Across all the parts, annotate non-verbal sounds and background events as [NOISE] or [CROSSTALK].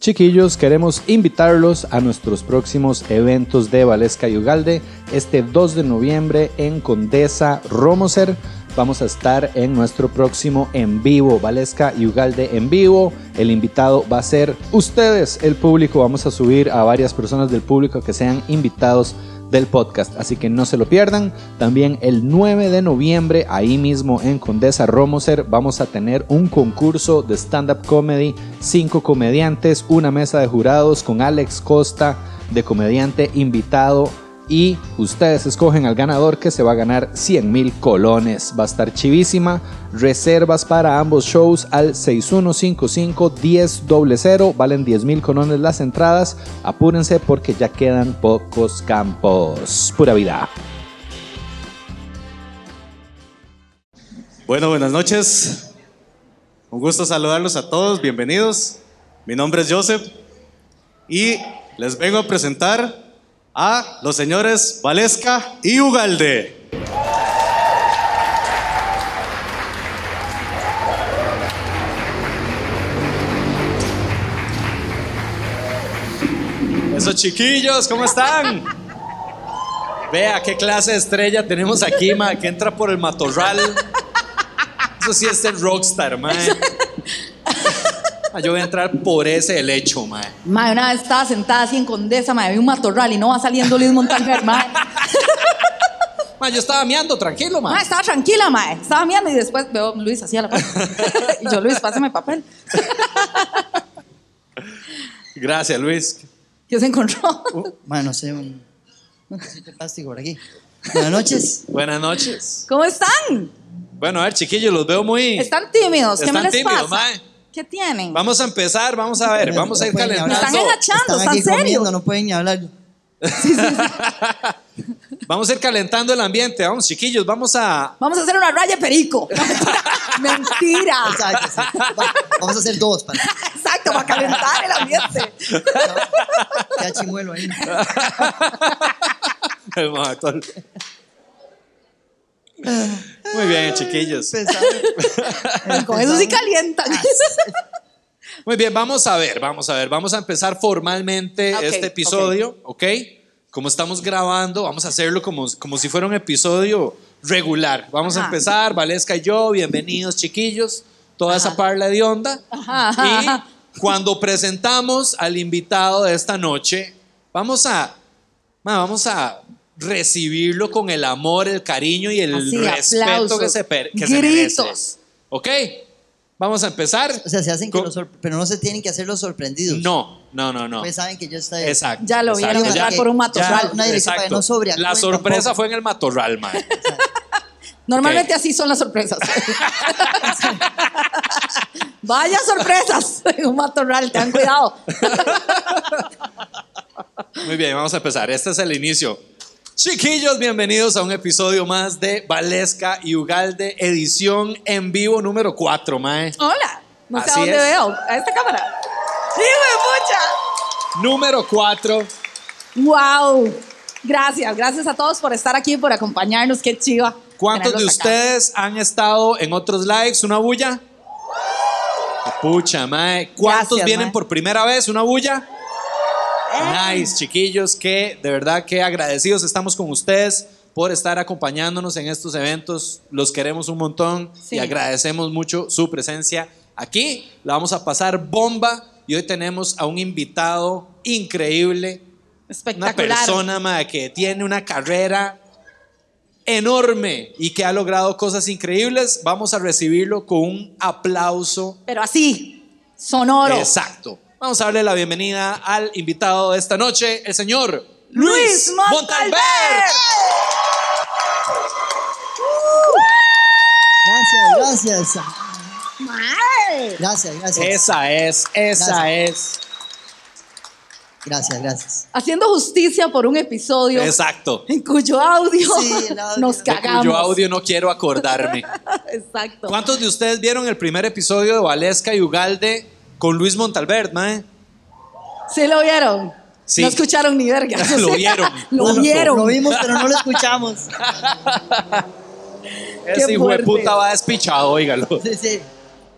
Chiquillos, queremos invitarlos a nuestros próximos eventos de Valesca y Ugalde. Este 2 de noviembre en Condesa Romoser. Vamos a estar en nuestro próximo en vivo, Valesca y Ugalde en vivo. El invitado va a ser ustedes, el público. Vamos a subir a varias personas del público que sean invitados del podcast, así que no se lo pierdan. También el 9 de noviembre, ahí mismo en Condesa Romoser, vamos a tener un concurso de stand-up comedy, cinco comediantes, una mesa de jurados con Alex Costa de comediante invitado y ustedes escogen al ganador que se va a ganar 100 mil colones. Va a estar chivísima. Reservas para ambos shows al 6155-1000. Valen 10 mil colones las entradas. Apúrense porque ya quedan pocos campos. Pura vida. Bueno, buenas noches. Un gusto saludarlos a todos. Bienvenidos. Mi nombre es Joseph y les vengo a presentar a los señores Valesca y Ugalde. Esos chiquillos, ¿cómo están? Vea qué clase de estrella tenemos aquí, ma, que entra por el matorral. Eso sí es el rockstar, ma. Yo voy a entrar por ese helecho, mae. Mae, una vez estaba sentada así en Condesa, mae, vi un matorral y no va saliendo Luis Montalver, [LAUGHS] mae. mae, yo estaba miando, tranquilo, mae. Mae, estaba tranquila, mae. Estaba miando y después veo Luis así a la par. [LAUGHS] y yo, Luis, pásame papel. [LAUGHS] Gracias, Luis. ¿Qué se encontró? Uh, mae, no sé, un, un plástico por aquí. Buenas noches. Buenas noches. ¿Cómo están? Bueno, a ver, chiquillos, los veo muy... Están tímidos, ¿qué Están me les tímidos, pasa? mae. ¿Qué tienen? Vamos a empezar, vamos a ver, No- vamos no a ir calentando. Están agachando, Están ¿están serios? no pueden ni hablar. [LAUGHS] Vamos a ir calentando el ambiente, vamos, chiquillos, vamos a... Vamos a hacer una raya perico. [LAUGHS] Mentira. Exacto, sí. Va- Vamos a hacer dos para Exacto, para calentar el ambiente. queda chimuelo ahí. [LAUGHS] El. [LAUGHS] Muy bien, chiquillos. [LAUGHS] Con eso sí calientan. Muy bien, vamos a ver, vamos a ver, vamos a empezar formalmente este episodio, ¿ok? Como estamos grabando, vamos a hacerlo como, como si fuera un episodio regular. Vamos a empezar, Valesca y yo, bienvenidos chiquillos, toda esa parla de onda. Ajá, ajá, ajá. Y cuando presentamos al invitado de esta noche, vamos a, ma, vamos a recibirlo con el amor, el cariño y el Así, respeto aplausos, que se, per- que se merece. gritos. ¿Ok? Vamos a empezar. O sea, se hacen que Con- los pero no se tienen que hacer los sorprendidos. No, no, no, no. Pues saben que yo estoy. Exacto. Ya lo vieron entrar por un matorral. ya- una dirección para que no sobre La sorpresa tampoco. fue en el matorral, man. [LAUGHS] Normalmente así son las sorpresas. [LAUGHS] Vaya sorpresas en un matorral, ten cuidado. Muy bien, vamos a empezar. Este es el inicio. Chiquillos, bienvenidos a un episodio más de Valesca y Ugalde, edición en vivo número 4, mae. Hola, no sé Así a dónde es. veo. A esta cámara. Sí, me Número 4. mucha. Wow. Gracias, gracias a todos por estar aquí, por acompañarnos. Qué chiva. ¿Cuántos de acá. ustedes han estado en otros lives? ¿Una bulla? Pucha, mae. ¿Cuántos Gracias, vienen mae. por primera vez? ¿Una bulla? Nice, chiquillos, que de verdad que agradecidos estamos con ustedes por estar acompañándonos en estos eventos. Los queremos un montón Sí. y agradecemos mucho su presencia aquí. La vamos a pasar bomba y hoy tenemos a un invitado increíble, una Espectacular. persona mae, que tiene una carrera enorme y que ha logrado cosas increíbles. Vamos a recibirlo con un aplauso Pero así, sonoro. Exacto. Vamos a darle la bienvenida al invitado de esta noche, el señor Luis, Luis Montalver. Montalver. Gracias, gracias. Gracias, gracias. Esa es, esa Gracias. es. Gracias, gracias. Haciendo justicia por un episodio Exacto. en cuyo audio, Sí, el audio. [LAUGHS] nos cagamos. cuyo audio no quiero acordarme. [LAUGHS] Exacto. ¿Cuántos de ustedes vieron el primer episodio de Valesca y Ugalde con Luis Montalver, mae? ¿Sí lo vieron? Sí. No escucharon ni verga. [LAUGHS] Lo vieron. [LAUGHS] lo Bueno, vieron. Lo vimos, pero no lo escuchamos. [LAUGHS] Ese hijo de puta va despichado, óigalo. Sí, sí.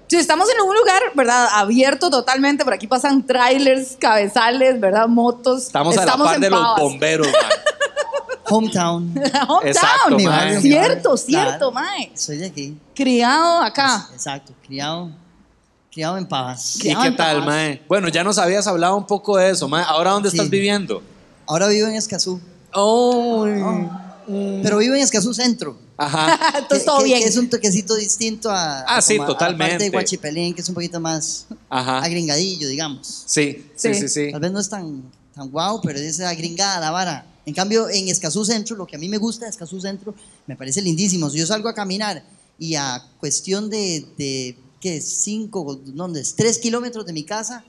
Sí, estamos en un lugar, ¿verdad? Abierto totalmente. Por aquí pasan trailers, cabezales, ¿verdad? Motos. Estamos, a la par de los bomberos, mae. Hometown. Hometown. Exacto, mae. Cierto, cierto, Claro. mae. Soy de aquí. Criado acá. Exacto, criado, criado en Pavas. ¿Y qué tal, Pavas. mae? Bueno, ya nos habías hablado un poco de eso, mae. ¿Ahora dónde Sí. estás viviendo? Ahora vivo en Escazú, Oh, pero vivo en Escazú Centro. Ajá. Entonces [LAUGHS] todo que- bien. que es un toquecito distinto a, Ah, a sí, como a- a la totalmente. parte de Guachipelín, que es un poquito más Ajá. agringadillo, digamos. Sí, sí, Sí. sí, sí. Tal vez no es tan, tan guau, pero es agringada la vara. En cambio, en Escazú Centro, lo que a mí me gusta de Escazú Centro, me parece lindísimo. Si yo salgo a caminar y a cuestión de, de ¿qué? Cinco, ¿dónde es? Tres kilómetros de mi casa,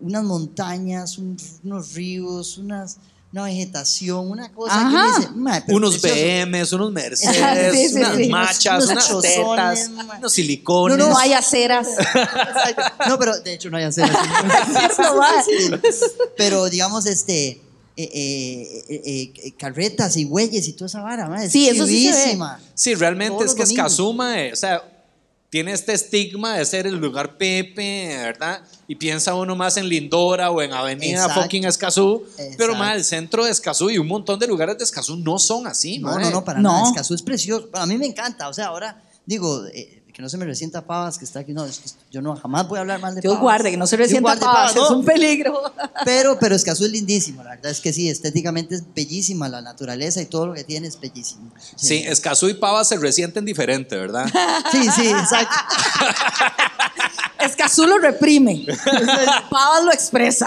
unas montañas, un- unos ríos, unas, una vegetación, una cosa que Ajá. uno dice, "Mae, pero Unos precioso". BMs, unos [LAUGHS] Mercedes, Sí, sí, unas sí. machas, Unos unas chozones, tetas, unos silicones. No, no hay aceras. [LAUGHS] No, pero de hecho no hay mae. [LAUGHS] Pero digamos, este. eh, eh, eh, carretas y bueyes y toda esa vara, es Sí, eso sí se ve. Sí, realmente Todos es que. Escazú, mae, o sea, tiene este estigma de ser el lugar Pepe, ¿verdad? Y piensa uno más en Lindora o en Avenida Exacto. fucking Escazú. Pero, mae, el centro de Escazú y un montón de lugares de Escazú no son así, No, mae. no, no, para No. nada. Escazú es precioso. Bueno, a mí me encanta. O sea, ahora digo, eh, que no se me resienta Pavas, que está aquí. No, es que yo no jamás voy a hablar mal de Dios Pavas. guarde, que no se Dios resienta pavas, ¿no? es un peligro. [LAUGHS] Pero, pero Escazú es lindísimo. La verdad es que sí, estéticamente es bellísima. La naturaleza y todo lo que tiene es bellísimo. Sí, Escazú y Pava se resienten diferente, ¿verdad? [LAUGHS] Sí, sí, exacto. [LAUGHS] Escazú lo reprime. Pavas lo expresa.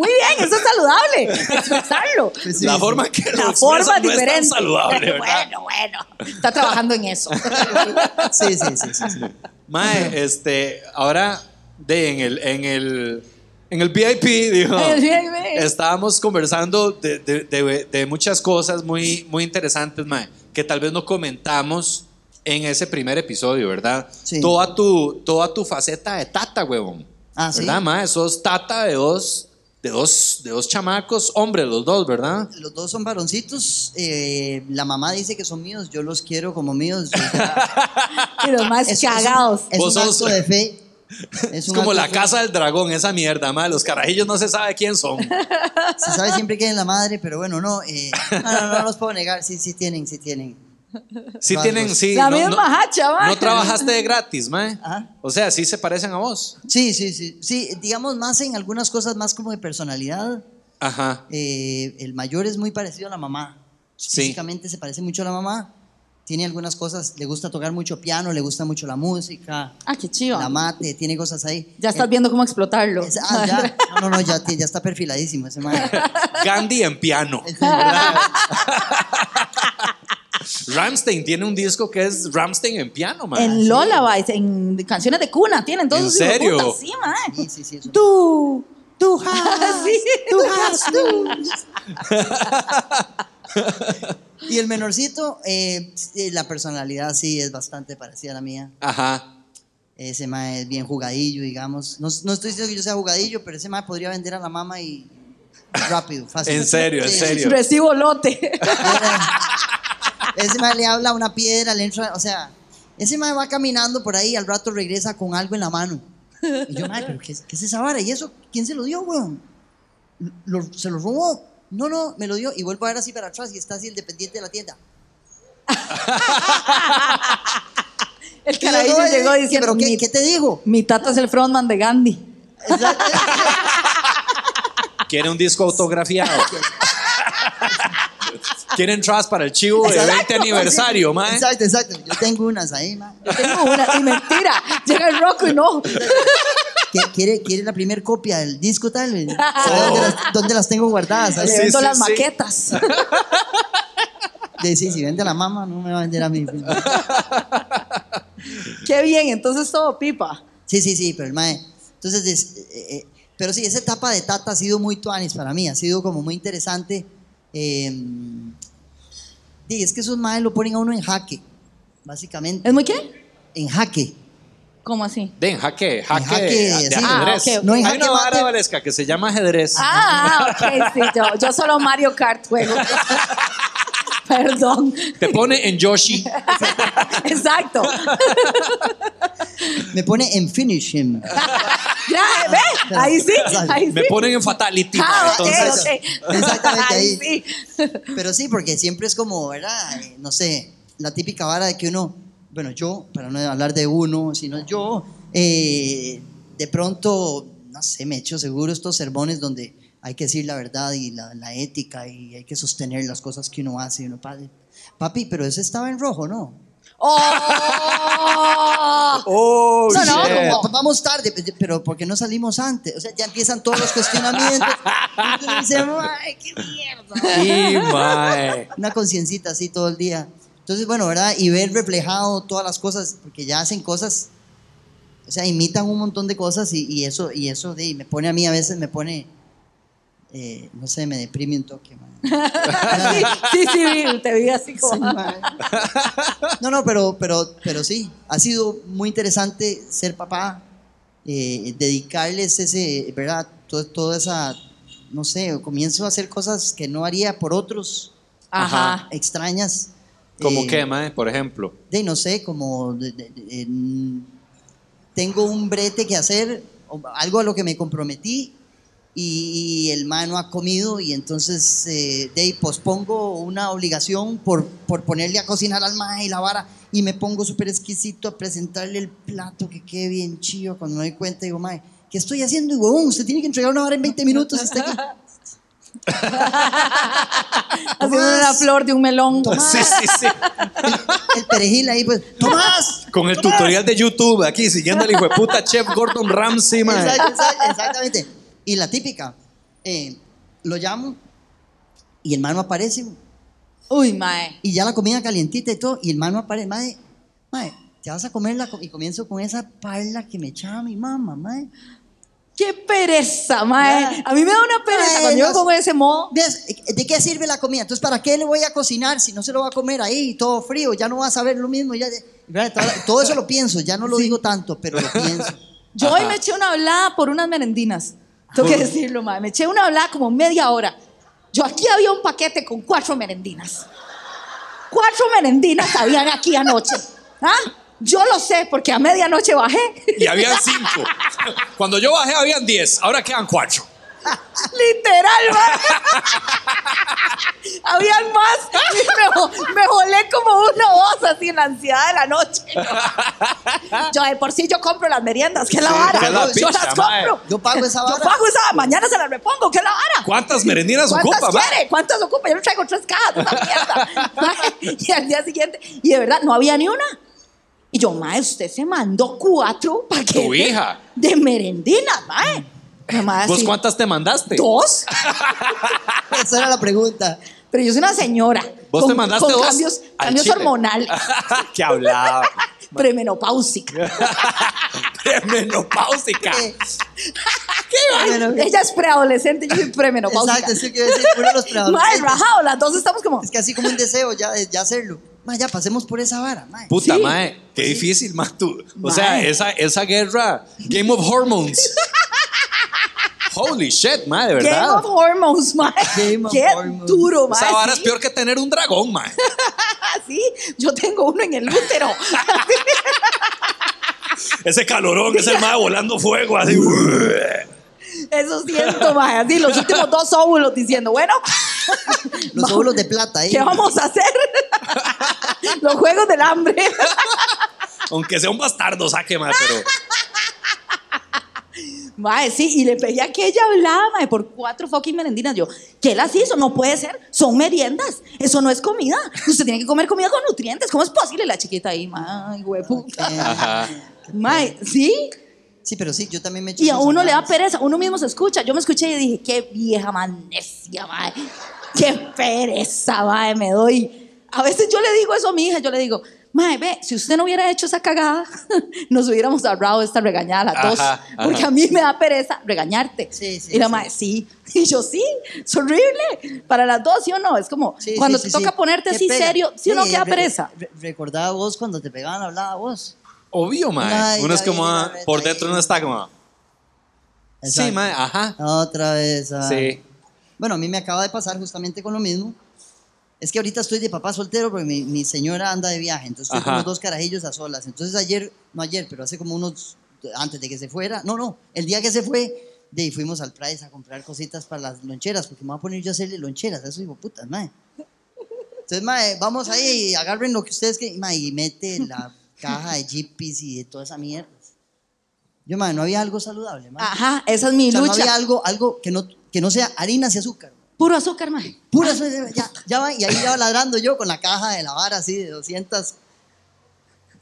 Muy bien, eso es saludable. Expresarlo. Sí, la sí. forma que lo La forma no es tan diferente. saludable, ¿verdad? bueno, bueno. Está trabajando en eso. Sí, sí, sí, sí, sí. Mae, este, ahora de en el, en el, en el VIP, dijo, En el VIP. estábamos conversando de, de- de- de muchas cosas muy, muy interesantes, mae, que tal vez no comentamos en ese primer episodio, ¿verdad? Sí. Toda tu, toda tu faceta de tata, huevón. Ah, ¿sí? ¿Verdad, mae? Sos tata de dos, de dos, de dos chamacos, hombres los dos, ¿verdad? Los dos son varoncitos. eh, la mamá dice que son míos. Yo los quiero como míos. [LAUGHS] Los más Es- es un- cagados. Es, un acto de fe. Es como la fe. casa del dragón, esa mierda, mae. Los carajillos no se sabe quién son. Se sabe siempre que es la madre, pero bueno, no, eh, no, no, no los puedo negar. Sí, sí tienen, sí tienen. Sí Rasgos. tienen, sí. La no- misma no- hacha, mae. No trabajaste de gratis, mae. Ajá. O sea, sí se parecen a vos. Sí, sí, sí. Sí, digamos más en algunas cosas más como de personalidad. Ajá. Eh, el mayor es muy parecido a la mamá. Sí. Físicamente se parece mucho a la mamá. Tiene algunas cosas, le gusta tocar mucho piano, le gusta mucho la música, Ah, qué chido. la mate, tiene cosas ahí. Ya estás Eh, viendo cómo explotarlo. es- ah, ya. [LAUGHS] No, no, no, ya, ya está perfiladísimo ese man. [LAUGHS] Gandhi en piano. [LAUGHS] Ramstein tiene un disco que es Ramstein en piano, mae. En Lullabies, en canciones de cuna, tienen todos ¿En serio? puta, Sí, man. Sí, sí, sí. eso- Tú, tú has, Sí, tú has, tú. Y el menorcito, eh, la personalidad sí es bastante parecida a la mía. Ajá. Ese ma es bien jugadillo, digamos. No, no estoy diciendo que yo sea jugadillo, pero ese ma podría vender a la mamá y rápido, fácil. En serio, en serio. recibo lote. Ese ma le habla a una piedra, le entra, o sea, ese ma va caminando por ahí, al rato regresa con algo en la mano. Y yo, ma, pero ¿qué, es- qué es esa vara? ¿Y eso quién se lo dio, weón? Lo- ¿Se lo robó? No, no, me lo dio. Y vuelvo a ver así para atrás y está así el dependiente de la tienda. [LAUGHS] El carajillo no, llegó eh, diciendo, ¿Pero qué, mi, qué te digo? mi tata es el frontman de Gandhi. Exacto. [LAUGHS] Quiere un disco autografiado. [LAUGHS] Quieren trust para el chivo de 20 aniversario, mae. Exacto, exacto. Yo tengo unas ahí, ma. Yo tengo una, y mentira, llega el Rocco y no. ¿Qui- ¿Quiere, quiere la primera copia del disco tal? ¿Sabe ¿Dónde, las, dónde las tengo guardadas? Le Sí, vendo sí, las sí. maquetas. De, sí, si vende a la mamá, no me va a vender a mí. Qué bien, entonces todo pipa. Sí, sí, sí, pero el mae. Entonces, es- eh, eh, pero sí, esa etapa de Tata ha sido muy tuanis para mí, ha sido como muy interesante. Eh, sí, es que esos maes lo ponen a uno en jaque, básicamente. ¿Es muy qué? En jaque. ¿Cómo así? Den jaque, jaque, jaque, de sí. ajedrez. Ah. No en Hay jaque una vara mate. valesca que se llama ajedrez. Ah, ok, sí, yo, yo solo Mario Kart juego. [LAUGHS] Perdón. Te pone en Yoshi. [LAUGHS] Exacto. Me pone en finish him. Ya, ve, ahí sí, ahí sí. Me ponen en Fatality. Ah, ok, Entonces, ok. Exactamente ahí. sí. Pero sí, porque siempre es como, ¿verdad? No sé, la típica vara de que uno, bueno, yo, para no hablar de uno, sino yo, eh, de pronto, no sé, me echo seguro estos sermones donde hay que decir la verdad y la, la ética y hay que sostener las cosas que uno hace. Y uno, "Padre, papi, pero ese estaba en rojo, ¿no? ¡Oh! oh, No, no. Como, vamos tarde, pero ¿por qué no salimos antes? O sea, ya empiezan todos los cuestionamientos. Y uno dice, "Ay, qué mierda! Y, mae. una conciencita así todo el día. Entonces, bueno, ¿verdad? Y ver reflejado todas las cosas, porque ya hacen cosas, o sea, imitan un montón de cosas y, y eso, y eso de, me pone a mí a veces, me pone, eh, no sé, me deprime un toque. man. [LAUGHS] Sí, sí, te vi así como. Sí. No, no, pero, pero, pero sí, ha sido muy interesante ser papá, eh, dedicarles ese, ¿verdad? Todo, toda esa, no sé, comienzo a hacer cosas que no haría por otros, Ajá. extrañas. ¿Cómo Eh, qué, mae? Por ejemplo. de no sé, como de- de- de- en- tengo un brete que hacer, algo a lo que me comprometí y, y el ma no ha comido y entonces eh, de ahí pospongo una obligación por, por ponerle a cocinar al ma y la vara y me pongo súper exquisito a presentarle el plato que quede bien chido cuando me doy cuenta digo, mae, ¿qué estoy haciendo? Y huevón, usted tiene que entregar una vara en 20 minutos, está aquí. [LAUGHS] Haciendo una flor de un melón. Sí, sí, sí. [LAUGHS] El perejil ahí, pues, Tomás, Con el tutorial de YouTube aquí, siguiendo al hijo de puta chef Gordon Ramsay, mae. Exact- exact- exactamente. Y la típica, eh, lo llamo y el mano aparece Uy, mae. y ya la comida calientita y todo, y el mano aparece, mae, mae, te vas a comer la co-" y comienzo con esa parla que me echaba mi mamá, mae. Qué pereza, mae. A mí me da una pereza Ay, cuando yo me pongo de ese modo. ¿Ves? ¿De qué sirve la comida? Entonces, ¿para qué le voy a cocinar si no se lo va a comer ahí, todo frío? Ya no va a saber lo mismo. Ya, todo, todo eso lo pienso, ya no lo digo tanto, pero lo pienso. Yo hoy me eché una hablada por unas merendinas. Tengo que decirlo, mae. Me eché una hablada como media hora. Yo aquí había un paquete con cuatro merendinas. Cuatro merendinas habían aquí anoche. ¿Ah? Yo lo sé porque a medianoche bajé. Y habían cinco. [LAUGHS] Cuando yo bajé habían diez, ahora quedan cuatro. Literal. Habían más. Y me, me jolé como uno o dos así en la ansiedad de la noche. Yo de por sí yo compro las meriendas, que es la Sí, vara. la yo picha, las mae. compro. Yo pago esa Yo vara. pago esa, mañana se las repongo, que es la vara. ¿Cuántas merendinas ¿Cuántas ocupa, mae? quiere? ¿Cuántas ocupa? Yo le traigo tres cajas de esa mierda. [LAUGHS] Y al día siguiente, y de verdad, no había ni una. Y yo, mae, usted se mandó cuatro paquetes Tu hija. de merendinas. Mi mae ¿Vos cuántas te mandaste? ¿Dos? [LAUGHS] Esa era la pregunta. Pero yo soy una señora. ¿Vos con, te mandaste con dos? cambios, cambios chile? hormonales. [LAUGHS] ¿Qué hablaba? [LAUGHS] premenopáusica. Menopáusica. Eh, Ay, Ella es preadolescente, yo soy premenopáusica. Exacto, sí que decir, uno de los Mae, preadolescentes. rajado, las dos estamos como. Es que así como un deseo ya de ya hacerlo. Ma, ya pasemos por esa vara, ma. Puta, Sí. mae, qué difícil, mae, tú. O sea, Mae. esa, esa guerra, Game of Hormones. Holy shit, mae, de Game verdad. of Hormones. [LAUGHS] Game of Qué Hormones. duro, mae. Esa vara es peor que tener un dragón, mae. [LAUGHS] Sí, yo tengo uno en el útero. [LAUGHS] Ese calorón, ese mae volando fuego, así. Eso siento, mae. Así, los últimos dos óvulos diciendo, bueno, Los óvulos de plata ahí. ¿qué vamos a hacer? los juegos del hambre. Aunque sea un bastardo, saque, mae, pero. Mae, sí, y le pegué a aquella hablada, mae, por cuatro fucking merendinas. Yo, ¿qué las hizo? No puede ser. Son meriendas. Eso no es comida. Usted tiene que comer comida con nutrientes. ¿Cómo es posible la chiquita ahí? Mae, hueputa. Ajá. Mae, ¿sí? Sí, pero sí, yo también me he hecho Y a uno le da pereza. Uno mismo se escucha. Yo me escuché y dije, qué vieja más necia, mae. Qué pereza, mae, me doy. A veces yo le digo eso a mi hija. Yo le digo, mae, ve, si usted no hubiera hecho esa cagada, [LAUGHS] nos hubiéramos ahorrado esta regañada a las dos. Ajá, Porque ajá. a mí me da pereza regañarte. Sí, sí, y la sí. mae, sí. [LAUGHS] Y yo, sí, es horrible. Para las dos, ¿sí o no? Es como Sí, cuando sí, te sí, toca sí. ponerte Te así pega. serio, ¿sí o no Sí, queda re- pereza? re- recordaba vos cuando te pegaban, hablaba vos. Obvio, mae. Ay, Uno es como, ah, por dentro ahí. uno está como. Sí, Exacto. mae, ajá. Otra vez. ah. Sí. Bueno, a mí me acaba de pasar justamente con lo mismo. Es que ahorita estoy de papá soltero porque mi, mi señora anda de viaje, entonces estoy con Ajá. los dos carajillos a solas. Entonces ayer, no ayer, pero hace como unos, antes de que se fuera, no, no, el día que se fue, de ahí fuimos al Price a comprar cositas para las loncheras, porque me voy a poner yo a hacerle loncheras, eso digo, putas, mae. Entonces, mae, vamos ahí, agarren lo que ustedes que, mae, y mete la caja de jippies y de toda esa mierda. Yo, mae, no había algo saludable, mae. Ajá, esa es mi O sea, no lucha. había algo, algo que, no, que no sea harinas y azúcar. Puro azúcar, mae. Pura suerte, ya, ya va, y ahí ya va ladrando yo con la caja de la vara así de 200.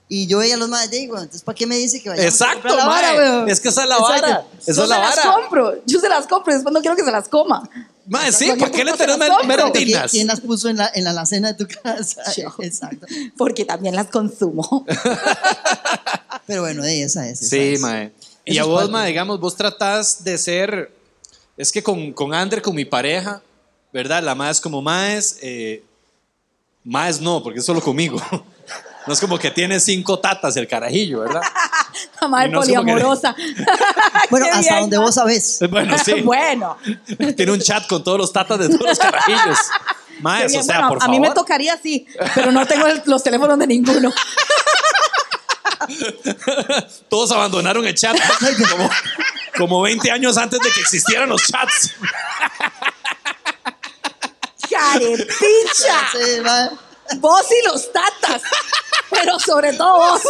Y yo veía a los madres güey, entonces ¿para qué me dice que vayamos a Exacto, comprar la vara, mae. güey? Es que esa es la Exacto. vara. Esa yo es la se las vara. compro, yo se las compro, después no quiero que se las coma. Mae, sí, Porque ¿para qué le tenés las compra. ¿Quién, merendinas? quién las puso en la, en la alacena de tu casa? [LAUGHS] Yo. Exacto. Porque también las consumo. [LAUGHS] Pero bueno, de esa es. esa Sí, es. mae. Y a vos, mae, digamos, vos tratás de ser. Es que con, con Ander, con mi pareja, ¿verdad? La más es como más. Eh, más no, porque es solo conmigo. [LAUGHS] No es como que tiene cinco tatas el carajillo, ¿verdad? [LAUGHS] La madre no como que- poliamorosa. [LAUGHS] Bueno, hasta bien, donde vos sabés. Bueno, sí. bueno. Tiene un chat con todos los tatas de todos los carajillos. Más, bien. o sea, Bueno, por a favor. mí me tocaría así, pero no tengo el- los teléfonos de ninguno. Todos abandonaron el chat como, como 20 años antes de que existieran los chats. ¡Carepicha! Sí. Vos y los tatas. Pero sobre todo vos.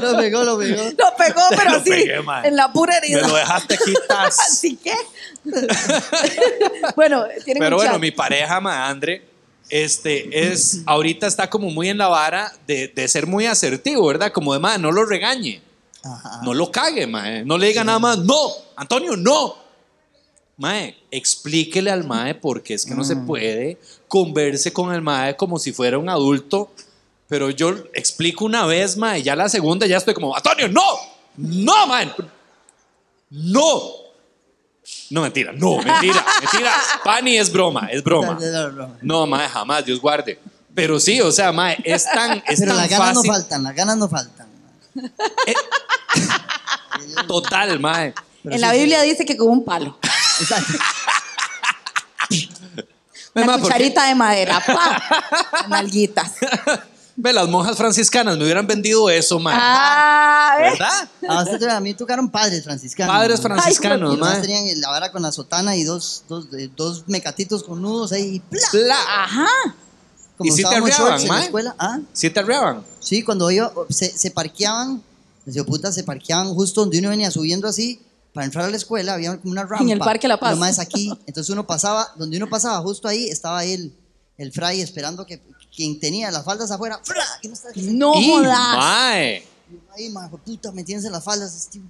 Lo pegó, lo pegó. Lo pegó, pero Lo así. pegué, en la pura Me herida. lo dejaste aquí, tas. [LAUGHS] Así que. bueno, tienen Pero bueno, chat. mi pareja, Maandre, este, es, ahorita está como muy en la vara de, de ser muy asertivo, ¿verdad? Como de, ma, no lo regañe, Ajá. no lo cague, mae. No le diga nada más, no, Antonio, no. Mae, explíquele al mae porque es que no se puede converse con el mae como si fuera un adulto. Pero yo explico una vez, mae, ya la segunda ya estoy como, Antonio, no, no, mae, no. No, mentira, no, mentira, [LAUGHS] mentira. Pani es broma, es broma. No, mae, jamás, Dios guarde. Pero sí, o sea, mae, es [LAUGHS] tan, es Pero tan las ganas fácil. no faltan, las ganas no faltan. [LAUGHS] Total, mae. en la Biblia dice que con un palo. Exacto. [LAUGHS] Una cucharita de madera. ¡Pa! Nalguitas. Ve, las monjas franciscanas me hubieran vendido eso, mae. Ah. ¿Verdad? A, usted- a mí tocaron padres franciscanos. Padres franciscanos, Y mae. tenían la vara con la sotana y dos, dos, de- dos mecatitos con nudos ahí. ¡pla! Bla. Ajá. Como ¿Y si te arreaban, escuela. ¿Ah? ¿Sí te arreaban? Sí, cuando iba, se, se parqueaban, digo, puta, se parqueaban justo donde uno venía subiendo así. Para entrar a la escuela había como una rampa. En el Parque La Paz. Lo más aquí. Entonces uno pasaba, donde uno pasaba, justo ahí estaba él, el fray, esperando que quien tenía las faldas afuera. ¡fra! no jodas. mae. Ay, ma, hijo de puta, metiéndose las faldas. este,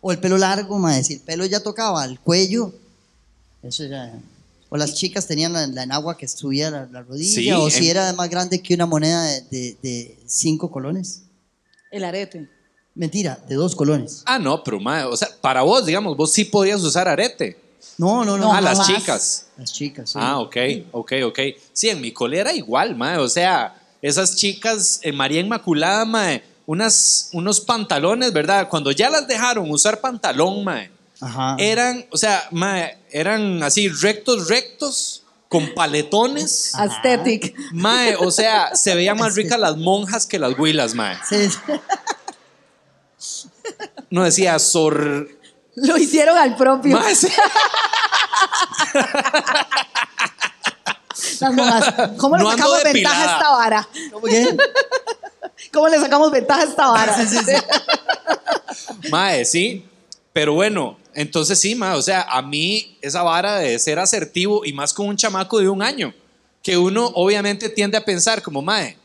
O el pelo largo, ma, si el pelo ya tocaba al cuello, eso era. O las chicas tenían la, la enagua que subía la, la rodilla, Sí, o si en- era más grande que una moneda de, de- de cinco colones. El arete. Mentira, de dos colones. Ah, no, pero mae, o sea, para vos, digamos, vos sí podías usar arete. No, no, no. ah, las jamás. chicas. Las chicas, sí. Ah, ok, ok, ok. Sí, en mi cole era igual, mae. O sea, esas chicas, en María Inmaculada, mae, unas, unos pantalones, ¿verdad? Cuando ya las dejaron usar pantalón, mae, Ajá. eran, o sea, mae, eran así rectos, rectos, con paletones. Aesthetic. Mae, o sea, se veían más ricas las monjas que las huilas, mae. Sí, [LAUGHS] No decía sor... Lo hicieron al propio. Sí. Las monjas. ¿Cómo le No sacamos ventaja a esta vara? ¿Cómo? ¿Cómo le sacamos ventaja a esta vara? Mae, sí. Pero bueno, entonces sí, mae, o sea, a mí esa vara de ser asertivo y más con un chamaco de un año, que uno obviamente tiende a pensar como, mae,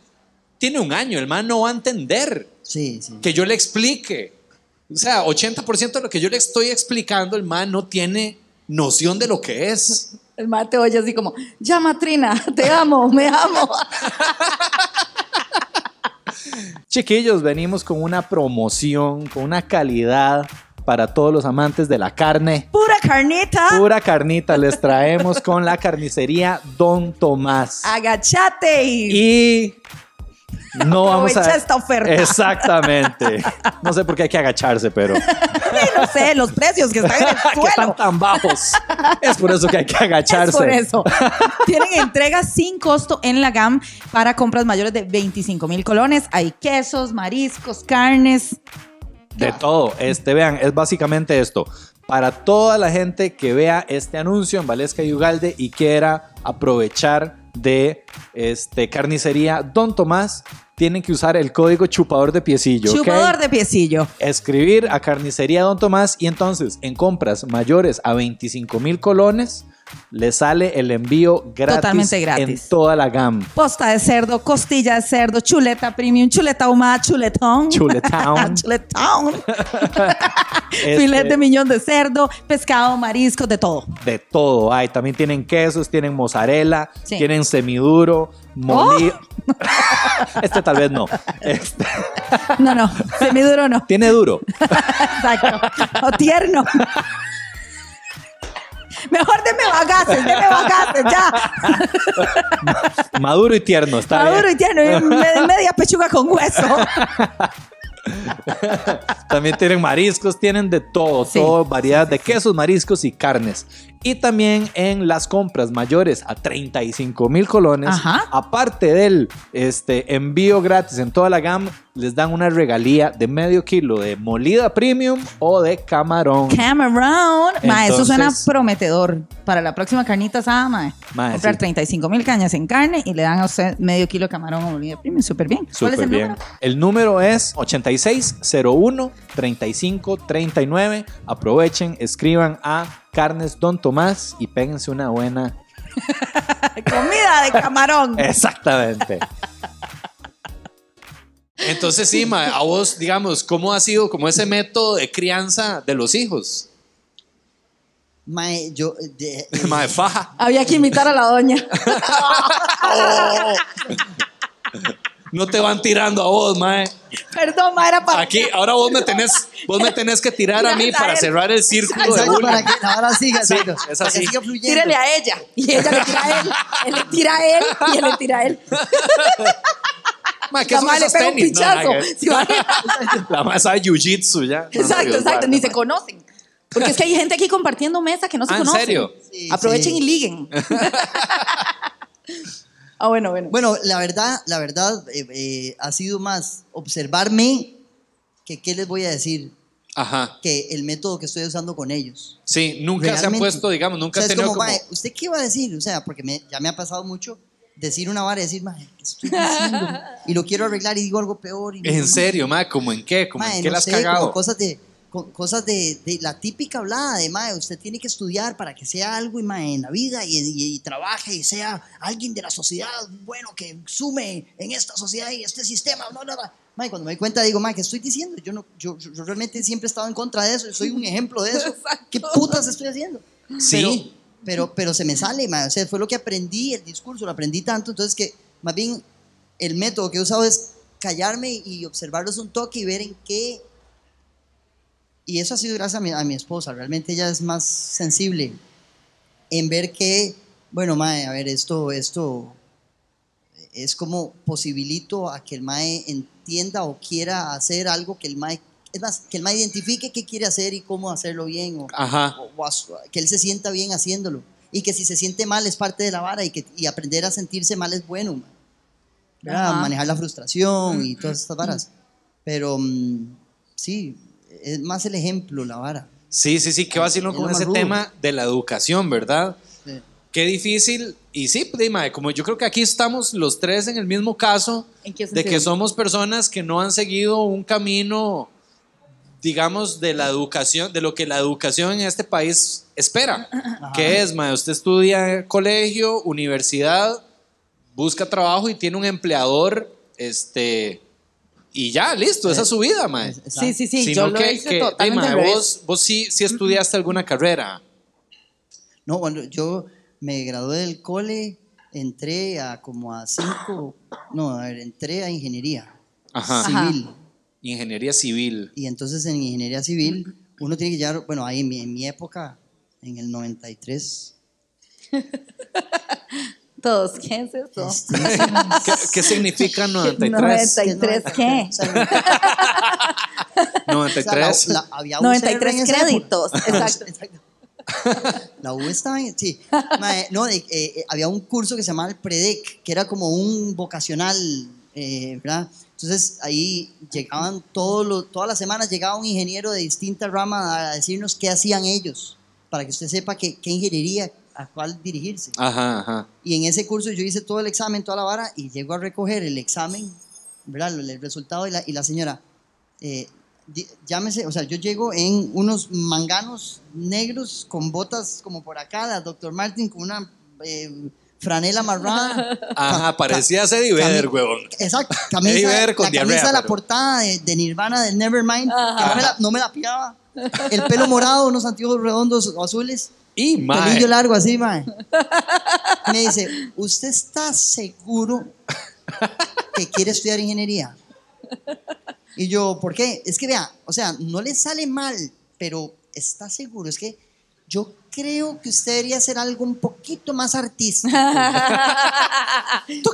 tiene un año, el mae no va a entender Sí, sí. que yo le explique. O sea, 80% de lo que yo le estoy explicando, el mae no tiene noción de lo que es. El mate oye así como, ya Matrina, te amo, me amo. [LAUGHS] Chiquillos, venimos con una promoción, con una calidad para todos los amantes de la carne. Pura carnita. Pura carnita les traemos con la carnicería Don Tomás. Agachate y... No vamos a. Aprovecha esta oferta. Exactamente. No sé por qué hay que agacharse, pero [LAUGHS] no sé, los precios que están en el [LAUGHS] que están suelo. tan bajos. Es por eso que hay que [LAUGHS] Es agacharse. por eso. Tienen entregas sin costo en la GAM para compras mayores de 25 mil colones. Hay quesos, mariscos, carnes. De todo. Este, vean, es básicamente esto. Para toda la gente que vea este anuncio en Valesca y Ugalde y quiera aprovechar de este, carnicería Don Tomás, tienen que usar el código chupador de piecillo. Chupador de piecillo. Escribir a carnicería Don Tomás y entonces en compras mayores a 25 mil colones le sale el envío gratis, Totalmente gratis. en toda la gam. Posta de cerdo, costilla de cerdo, chuleta premium, chuleta ahumada, chuletón. Chuletown. [LAUGHS] chuletón. [LAUGHS] Este, Filet de millón de cerdo, pescado, mariscos, de todo. de todo. Hay también tienen quesos, tienen mozzarella, Sí. ¡Oh! tienen semiduro, molido. [LAUGHS] este tal vez no. Este, No, no, semiduro no. tiene duro. Exacto. O tierno. Mejor deme bagaces, deme bagaces, ya. Maduro y tierno, está Maduro bien. y tierno, y me- media pechuga con hueso. También tienen mariscos, tienen de todo, Sí. todo, variedad de quesos, mariscos y carnes. Y también en las compras mayores a 35 mil colones, Ajá. aparte del este, envío gratis en toda la gama, les dan una regalía de medio kilo de molida premium o de camarón. Cameroon. Ma, eso suena prometedor. Para la próxima carnita asada, ma. Ma, Comprar sí. 35 mil cañas en carne y le dan a usted medio kilo de camarón o molida premium. Súper bien. ¿Cuál es Súper el bien. número? El número es 8601 3539. Aprovechen, escriban a Carnes Don Tomás y péguense una buena. [LAUGHS] Comida de camarón. [LAUGHS] Exactamente. Entonces, sí, ma, a vos, digamos, ¿cómo ha sido como ese método de crianza de los hijos? Mae, yo. eh, de- eh, Ma, de faja. Había que imitar a la doña. No te van tirando a vos, mae. Perdón, ma, era para. Aquí, ahora vos me tenés, vos me tenés que tirar a mí para cerrar el círculo de exacto, para que vara siga, Sí, es para que así. siga fluyendo. Tírele a ella. Y ella le tira a él. Él le tira a él y él le tira a él. Ma, ¿qué La son ma le pega un tenis? No, que-. [LAUGHS] La más sabe jiu-jitsu ya. Exacto, Dios exacto. Ni se conocen. Porque es que hay gente aquí compartiendo mesa que no se Ah, ¿en conocen. serio? Sí, Aprovechen sí. y liguen. [LAUGHS] [LAUGHS] ah, bueno, bueno. Bueno, la verdad, la verdad eh, eh, ha sido más observarme que qué les voy a decir Ajá. que el método que estoy usando con ellos. Sí, nunca se han Realmente. puesto, digamos, nunca O sea, es tenido como, como... "Mae, ¿usted qué iba a decir? O sea, porque me- ya me ha pasado mucho decir una vara y decir, "Mae, ¿qué estoy diciendo? y lo quiero arreglar y digo algo peor. Y En mae, serio, ma, ¿como en qué? ¿Como mae, en qué no la has sé, cagado? cosas de co- cosas de, de la típica hablada de mae, usted tiene que estudiar para que sea algo y, mae, en la vida y, y- y trabaje y sea alguien de la sociedad bueno que sume en esta sociedad y este sistema. No, no, no. Mae, cuando me doy cuenta digo, mae, ¿qué estoy diciendo? Yo, no, yo, yo realmente siempre he estado en contra de eso, soy un ejemplo de eso. [LAUGHS] ¿Qué putas estoy haciendo? Sí. Pero, pero, pero se me sale, sea, fue lo que aprendí, el discurso, lo aprendí tanto, entonces que más bien el método que he usado es callarme y observarlos un toque y ver en qué y eso ha sido gracias a mi, a mi esposa. Realmente ella es más sensible en ver que, bueno, mae, a ver, esto, esto es como posibilito a que el mae entienda o quiera hacer algo que el mae, es más, que el mae identifique qué quiere hacer y cómo hacerlo bien o, Ajá. o- que él se sienta bien haciéndolo. Y que si se siente mal es parte de la vara y, que, y aprender a sentirse mal es bueno. Manejar la frustración y todas estas varas. Pero mm, sí, es más el ejemplo, la vara. Sí, sí, sí, qué vacilo con lo más ese rudo. tema de la educación, ¿verdad? Sí. Qué difícil. Y sí, pues, mae, como yo creo que aquí estamos los tres en el mismo caso, ¿En qué de que somos personas que no han seguido un camino, digamos, de la educación, de lo que la educación en este país espera. Que es, mae, usted estudia colegio, universidad, busca trabajo y tiene un empleador, este, y ya, listo, esa es su vida, mae. Sí, sí, sí. Sino yo lo que, hice que, totalmente di, mae, al revés. vos, vos sí, sí estudiaste alguna carrera. No, bueno, yo me gradué del cole, entré a como a cinco, no, a ver, entré a ingeniería Ajá. Ajá. Ingeniería civil. Y entonces en ingeniería civil uno tiene que llevar, bueno, ahí en mi, en mi época, en el 93, [LAUGHS] Todos, ¿qué es eso? [LAUGHS] ¿Qué, qué significa [LAUGHS] 93? 93, ¿qué? O sea, o sea, 93. la- la- había UCR en 93 esa época. créditos, exacto. Exacto. La U estaba en, sí. No, eh, eh, había un curso que se llamaba el PREDEC, que era como un vocacional, eh, ¿verdad? Entonces ahí llegaban todos los, todas las semanas llegaba un ingeniero de distintas ramas a decirnos qué hacían ellos, para que usted sepa qué, qué ingeniería, a cuál dirigirse. Ajá, ajá. Y en ese curso yo hice todo el examen, toda la vara, y llego a recoger el examen, ¿verdad? El resultado, y la, y la señora, eh, llámese, o sea, yo llego en unos manganos negros con botas como por acá, la Dr. Martin con una eh, franela amarrada. [LAUGHS] Ajá, parecía Vedder, cami- huevón. Exacto, [LAUGHS] camisa, con la diarrea, camisa de la pero- portada de, de Nirvana, de Nevermind, que no me, la, no me la pillaba. El pelo morado, unos anteojos redondos o azules. Y mae, Pelillo largo así, mae. Me dice, ¿usted está seguro que quiere estudiar ingeniería? Y yo, ¿por qué? Es que vea, o sea, no le sale mal, pero está seguro. Es que yo creo que usted debería hacer algo un poquito más artístico. [LAUGHS]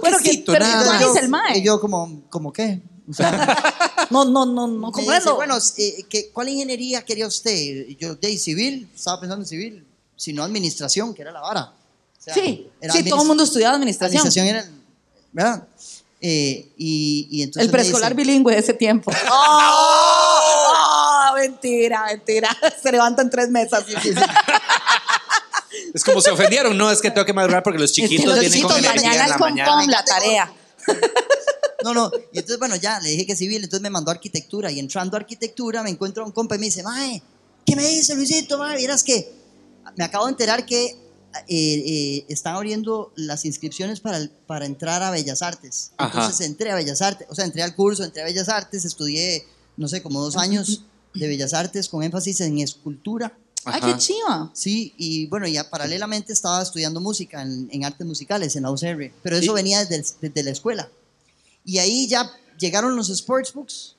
Bueno, que, Toquecito, pero nada ¿cuál más. dice el mae? Y yo como, ¿como qué? O sea, [LAUGHS] No, no, no, no comprendo. bueno, eh, ¿qué- ¿cuál ingeniería quería usted? Yo, de civil, estaba pensando en civil, sino administración, que era la vara. O sea, sí, sí, todo el mundo estudiaba administración. Administración era, ¿verdad? Eh, y, y entonces El preescolar bilingüe de ese tiempo. [LAUGHS] ¡Oh! Mentira, mentira. [LAUGHS] Se levantan tres mesas. es como se ofendieron. No, es que tengo que madrugar porque los Es que chiquitos los vienen con chiquitos mañana en es la con mañana. pom la tarea. No, no. Y entonces, bueno, ya le dije que civil, entonces me mandó a arquitectura. Y entrando a arquitectura me encuentro a un compa y me dice, Mae, ¿qué me dice Luisito? Mae, vieras que me acabo de enterar que eh, eh, están abriendo las inscripciones para, para entrar a Bellas Artes. Ajá. Entonces entré a Bellas Artes, o sea, entré al curso, entré a Bellas Artes, estudié, no sé, como dos años de Bellas Artes con énfasis en escultura. Ay, Ajá. qué chiva. Sí, y bueno, ya paralelamente estaba estudiando música en, en artes musicales en la UCR, pero eso Y- venía desde, desde la escuela. Y ahí ya llegaron los sportsbooks.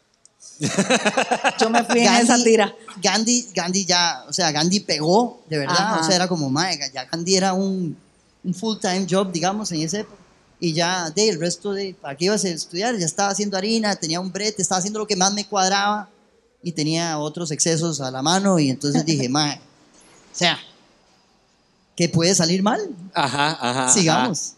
[LAUGHS] Yo me fui en esa tira. Gandhi, Gandhi ya, o sea, Gandhi pegó, de verdad. Ajá. O sea, era como, mae, ya Gandhi era un, un full-time job, digamos, en esa época. Y ya, de el resto de, ¿para qué ibas a estudiar? Ya estaba haciendo harina, tenía un brete, estaba haciendo lo que más me cuadraba y tenía otros excesos a la mano. Y entonces dije, mae, o sea, ¿qué puede salir mal? Ajá, ajá. ajá. Sigamos.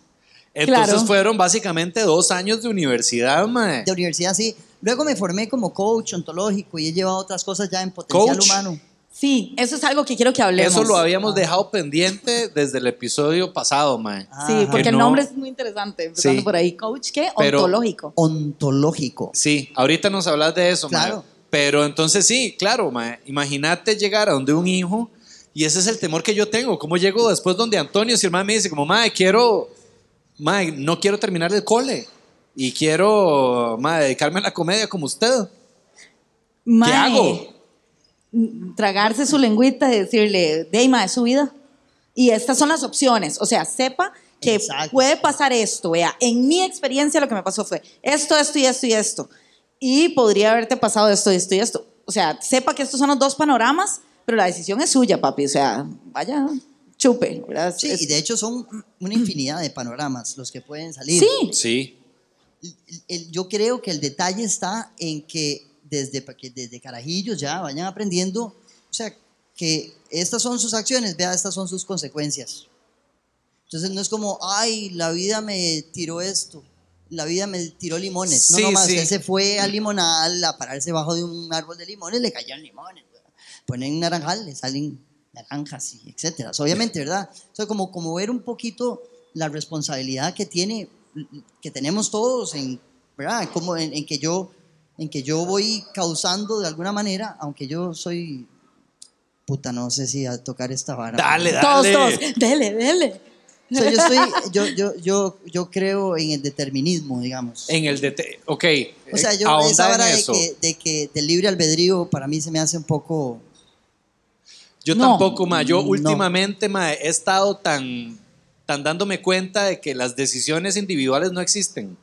Entonces Claro. fueron básicamente dos años de universidad, mae. De universidad, sí. Luego me formé como coach ontológico y he llevado otras cosas ya en potencial Coach. humano. Sí, eso es algo que quiero que hablemos. Eso lo habíamos dejado pendiente desde el episodio pasado, mae. Sí, Ajá. porque Que el no- nombre es muy interesante. Empezando Sí. por ahí. Coach, ¿qué? Pero- Ontológico. Ontológico. Sí, ahorita nos hablas de eso, mae. Pero entonces sí, claro. Imagínate llegar a donde un hijo y ese es el temor que yo tengo. ¿Cómo llego después donde Antonio si mae me dice como, mae, quiero, mae, no quiero terminar el cole y quiero, mae, dedicarme a la comedia como usted? Mae, ¿Qué hago? Tragarse su lengüita y decirle, Deima, es su vida. Y estas son las opciones. O sea, sepa que Exacto. puede pasar esto. Vea, en mi experiencia lo que me pasó fue esto, esto y esto y esto. Y podría haberte pasado esto, esto y esto. O sea, sepa que estos son los dos panoramas, pero la decisión es suya, papi. O sea, vaya, chupe. ¿verdad? Sí, Es- y de hecho son una infinidad de panoramas los que pueden salir. sí, Sí. Yo creo que el detalle está en que desde, que desde carajillos ya vayan aprendiendo, o sea, que estas son sus acciones, vea, estas son sus consecuencias. Entonces no es como, ay, la vida me tiró esto, la vida me tiró limones. No, Sí, no más, sí. usted se fue al limonal a pararse bajo de un árbol de limones, le cayeron limones. Ponen naranjal, le salen naranjas, y etcétera. Obviamente, ¿verdad? O sea, como, como ver un poquito la responsabilidad que tiene, que tenemos todos en, ¿verdad? Como en, en que yo, en que yo voy causando de alguna manera, aunque yo soy, puta, no sé si a tocar esta vara. Dale, dale. todos, todos. Dele, dele. O sea, yo estoy, [LAUGHS] yo, yo, yo, yo creo en el determinismo, digamos. En el de... Ok. O sea, yo esa vara de que, de que del libre albedrío para mí se me hace un poco... Yo No. tampoco, ma. Yo No. últimamente, ma, he estado tan, tan dándome cuenta de que las decisiones individuales no existen.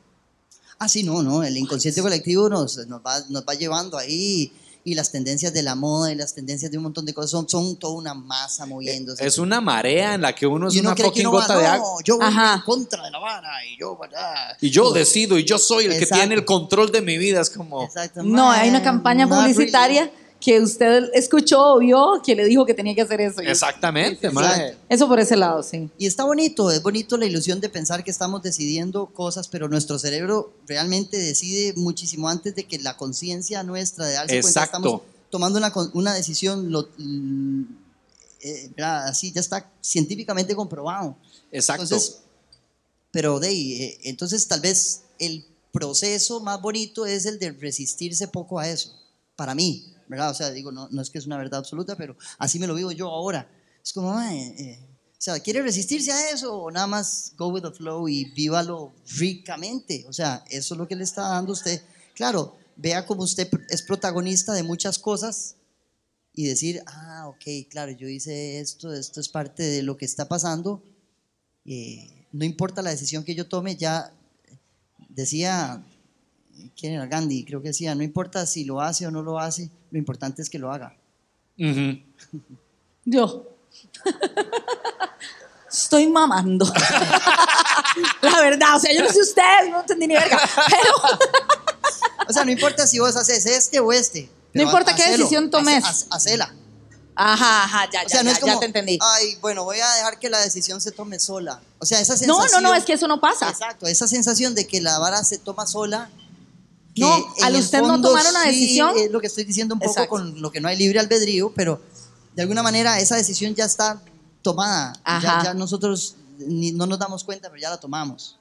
Ah, sí, no, no, el inconsciente colectivo nos, nos, va, nos va llevando ahí y las tendencias de la moda y las tendencias de un montón de cosas son, son toda una masa moviéndose. Es una marea en la que uno es y uno una que fucking va, gota de "No, agua. Yo voy Ajá. en contra de la vara y yo para. Y yo decido, y yo soy el que Exacto. tiene el control de mi vida. Es como. Exacto, No, hay una campaña publicitaria really. Que usted escuchó o vio que le dijo que tenía que hacer eso. Exactamente. Eso por ese lado, sí. Y está bonito, es bonito la ilusión de pensar que estamos decidiendo cosas, pero nuestro cerebro realmente decide muchísimo antes de que la conciencia nuestra de darse cuenta Exacto. estamos tomando una, con- una decisión, lo- eh, ¿verdad? así ya está científicamente comprobado. Exacto. Entonces, pero de ahí, eh, entonces tal vez el proceso más bonito es el de resistirse poco a eso, para mí, ¿verdad? O sea, digo, no, no es que es una verdad absoluta, pero así me lo vivo yo ahora. Es como, "Mae, eh, o sea, ¿quiere resistirse a eso o nada más go with the flow y vívalo ricamente? O sea, eso es lo que le está dando usted. Claro, vea como usted es protagonista de muchas cosas y decir, ah, ok, claro, yo hice esto, esto es parte de lo que está pasando. eh, no importa la decisión que yo tome, ya decía, ¿quién era Gandhi? Creo que decía, no importa si lo hace o no lo hace, lo importante es que lo haga. Yo. Estoy mamando. La verdad, o sea, yo no sé ustedes, no entendí ni verga. Pero O sea, no importa si vos haces este o este. pero importa qué hacelo, decisión tomes. hace- hacela. Ajá, ajá, ya, O sea, ya, no es como, ya te entendí. ay, bueno, voy a dejar que la decisión se tome sola. O sea, esa No, sensación. no, no, es que eso no pasa. Exacto, esa sensación de que la vara se toma sola. Que No, al usted no tomar una sí decisión. Es lo que estoy diciendo un poco Exacto. con lo que no hay libre albedrío, pero de alguna manera esa decisión ya está tomada. Ya, Ajá. ya nosotros ni- no nos damos cuenta, pero ya la tomamos.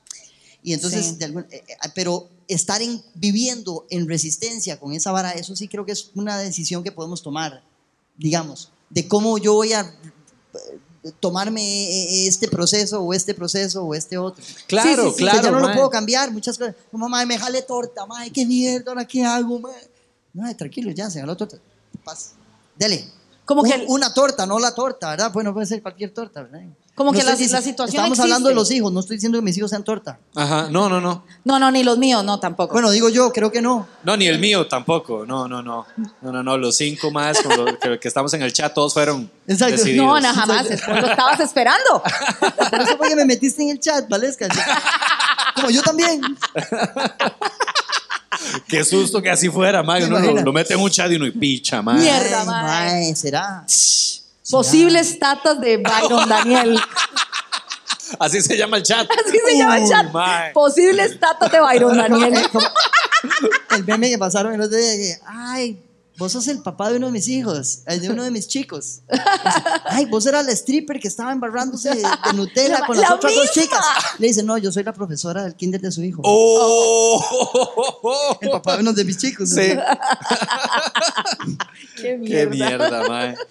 Y entonces, Sí. de algún- eh, eh, pero estar en, viviendo en resistencia con esa vara, eso sí creo que es una decisión que podemos tomar, digamos, de cómo yo voy a tomarme eh, este proceso o este proceso o este otro. Claro, Sí, sí, sí, O sea, claro. ya no lo puedo cambiar, muchas cosas. Como, mamá, me jale torta, madre, qué mierda, ahora qué hago, mae? No, tranquilo, ya, se jaló torta. Paz. Dele. Como Un- que el- una torta, no la torta, ¿verdad? Bueno, puede ser cualquier torta, ¿verdad? Como que estoy la- situación Estamos hablando de los hijos, no estoy diciendo que mis hijos sean torta. Ajá, no, no, no. No, no, ni los míos, no, tampoco. Bueno, digo yo, creo que no. No, ni el mío tampoco. No, no, no. No, no, no. Los cinco más con los que, que estamos en el chat, todos fueron Exacto. decididos. no, no, jamás. Lo estabas esperando. Por eso fue que me metiste en el chat, Valesca. [LAUGHS] Como yo también. Qué susto que así fuera, mae. ¿Te Uno lo, lo mete en un chat y uno y picha, mae. Mierda. Mae, será. Posibles tatas de Byron Daniel. [LAUGHS] Así se llama el chat. Así se llama el chat. Posibles tatas de Byron [LAUGHS] Daniel. El meme que pasaron el otro día que, ay, vos sos el papá de uno de mis hijos, el de uno de mis chicos. Ay, vos eras la stripper que estaba embarrándose de, de Nutella [LAUGHS] La- con las la otras dos chicas. Le dice, no, yo soy la profesora del kinder de su hijo. ¡Oh! El papá de uno de mis chicos. Sí. [LAUGHS] Qué Qué mierda, mae. [LAUGHS]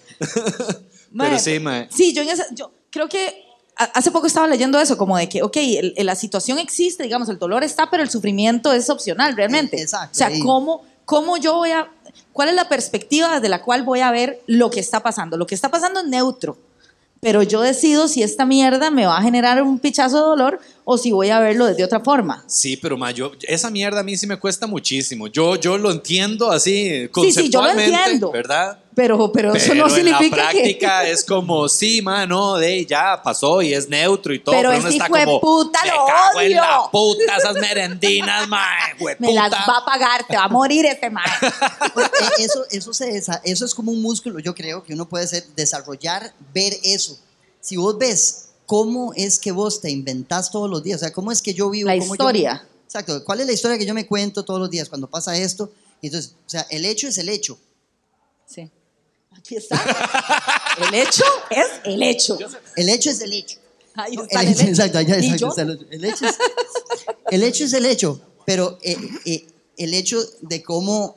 Mae, Pero sí, mae. Sí, yo, en esa- yo creo que hace poco estaba leyendo eso, como de que, ok, el- el- la situación existe, digamos, el dolor está, pero el sufrimiento es opcional realmente. Eh, exacto, O sea, ahí. ¿cómo, ¿cómo yo voy a... ¿Cuál es la perspectiva desde la cual voy a ver lo que está pasando? Lo que está pasando es neutro, pero yo decido si esta mierda me va a generar un pichazo de dolor o si voy a verlo desde otra forma. Sí, pero ma, yo, esa mierda a mí sí me cuesta muchísimo. Yo, yo lo entiendo así sí, yo lo conceptualmente, entiendo. ¿verdad? Pero, pero, eso Pero no en la significa práctica que... es como, sí, mano, de ya pasó y es neutro y todo. Pero uno este está hijo de como, puta me lo cago en odio". la puta, [LAUGHS] esas merendinas, mae, Me las va a pagar, te va a morir este man. Pues, eh, eso, eso, se desa- eso es como un músculo, yo creo, que uno puede ser, desarrollar, ver eso. Si vos ves cómo es que vos te inventás todos los días, o sea, cómo es que yo vivo. La cómo yo- historia. exacto, ¿cuál es la historia que yo me cuento todos los días cuando pasa esto? Entonces, o sea, el hecho es el hecho. Sí. Aquí está. El hecho es el hecho. El hecho es el hecho. Ahí El está el hecho, hecho. exacto, allá, el hecho. El hecho es el hecho, es el hecho, pero eh, eh, el hecho de cómo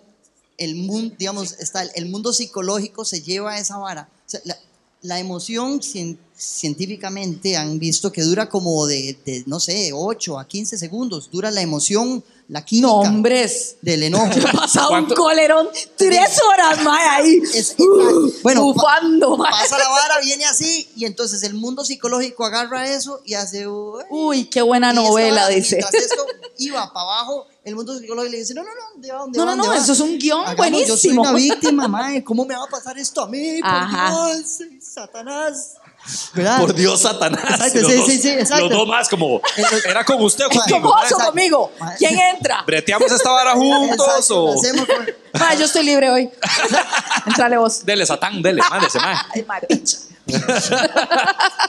el mundo, digamos, está el, el mundo psicológico se lleva a esa vara. O sea, la, la emoción cien- científicamente han visto que dura como de, de, no sé, 8 a 15 segundos. Dura la emoción, la química Nombres. del enojo. He [LAUGHS] pasado un ¿Cuánto? colerón tres horas más ahí. Es- Uh, bueno, pa- bufando, mae. Pasa la vara, viene así, y entonces el mundo psicológico agarra eso y hace... "Uy". Uy, qué buena novela, vara, dice. Mientras esto iba para abajo, el mundo psicológico le dice, no, no, no, ¿de dónde No, va, no, dónde no, va? eso es un guion Hagamos, Yo soy buenísimo. una [LAUGHS] víctima, mae, ¿cómo me va a pasar esto a mí? Por Ajá. Dios, Satanás. ¿Verdad? Por Dios, Satanás. Exacto, los sí, dos- sí, sí, exacto. Los dos más como, ¿era con usted o Con conmigo? ¿Con vos o conmigo? ¿Quién entra? ¿Breteamos esta vara juntos Exacto, o...? hacemos con- [LAUGHS] Ma, yo estoy libre hoy. [LAUGHS] Entrale vos. Dele, Satán, dele, mándese, mae. Ay, ma, picha.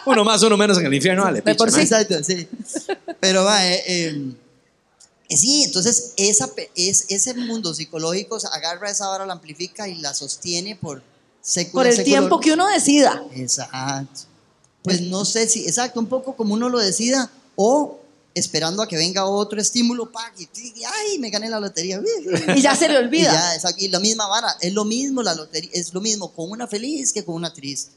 Uno más, uno menos en el infierno, dale, por sí. mae. Exacto, sí. Pero va, eh, eh, eh, sí, entonces esa, pe- es, ese mundo psicológico agarra esa vara, la amplifica y la sostiene por séculos. Por el tiempo que uno decida. Exacto. Pues no sé si, exacto, un poco como uno lo decida o esperando a que venga otro estímulo, pa, y, y, ay, me gané la lotería. [LAUGHS] Y ya se le Y olvida. ya, exacto, y la misma vara, es lo mismo la lotería, es lo mismo con una feliz que con una triste.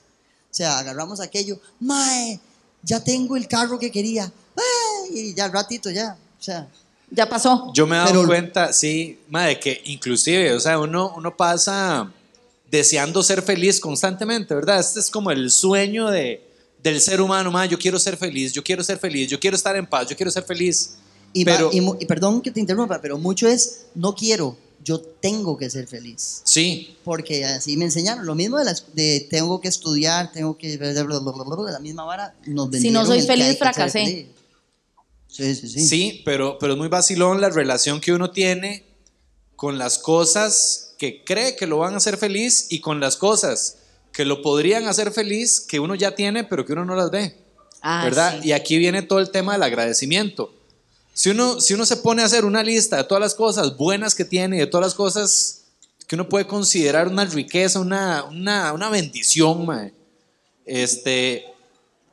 O sea, agarramos aquello, mae, ya tengo el carro que quería, ay, y ya ratito ya, o sea, Ya pasó. Yo me he dado Pero- cuenta, sí, madre, que inclusive, o sea, uno, uno pasa deseando ser feliz constantemente, ¿verdad? Este es como el sueño de, del ser humano, madre, yo quiero ser feliz, yo quiero ser feliz, yo quiero estar en paz, yo quiero ser feliz. y, va- pero, y y perdón que te interrumpa, pero mucho es, no quiero, yo tengo que ser feliz. sí, Porque así me enseñaron. Lo mismo de, las, de tengo que estudiar, tengo que. bla, bla, bla, bla, bla, bla, de la misma vara. Nos Si no soy feliz, fracasé. Sí, sí, sí. sí, pero, pero es muy vacilón la relación que uno tiene con las cosas que cree que lo van a hacer feliz y con las cosas que lo podrían hacer feliz que uno ya tiene, pero que uno no las ve. Ah, ¿verdad? sí. Y aquí viene todo el tema del agradecimiento. Si uno, si uno se pone a hacer una lista de todas las cosas buenas que tiene y de todas las cosas que uno puede considerar una riqueza, una, una, una bendición, mae, este,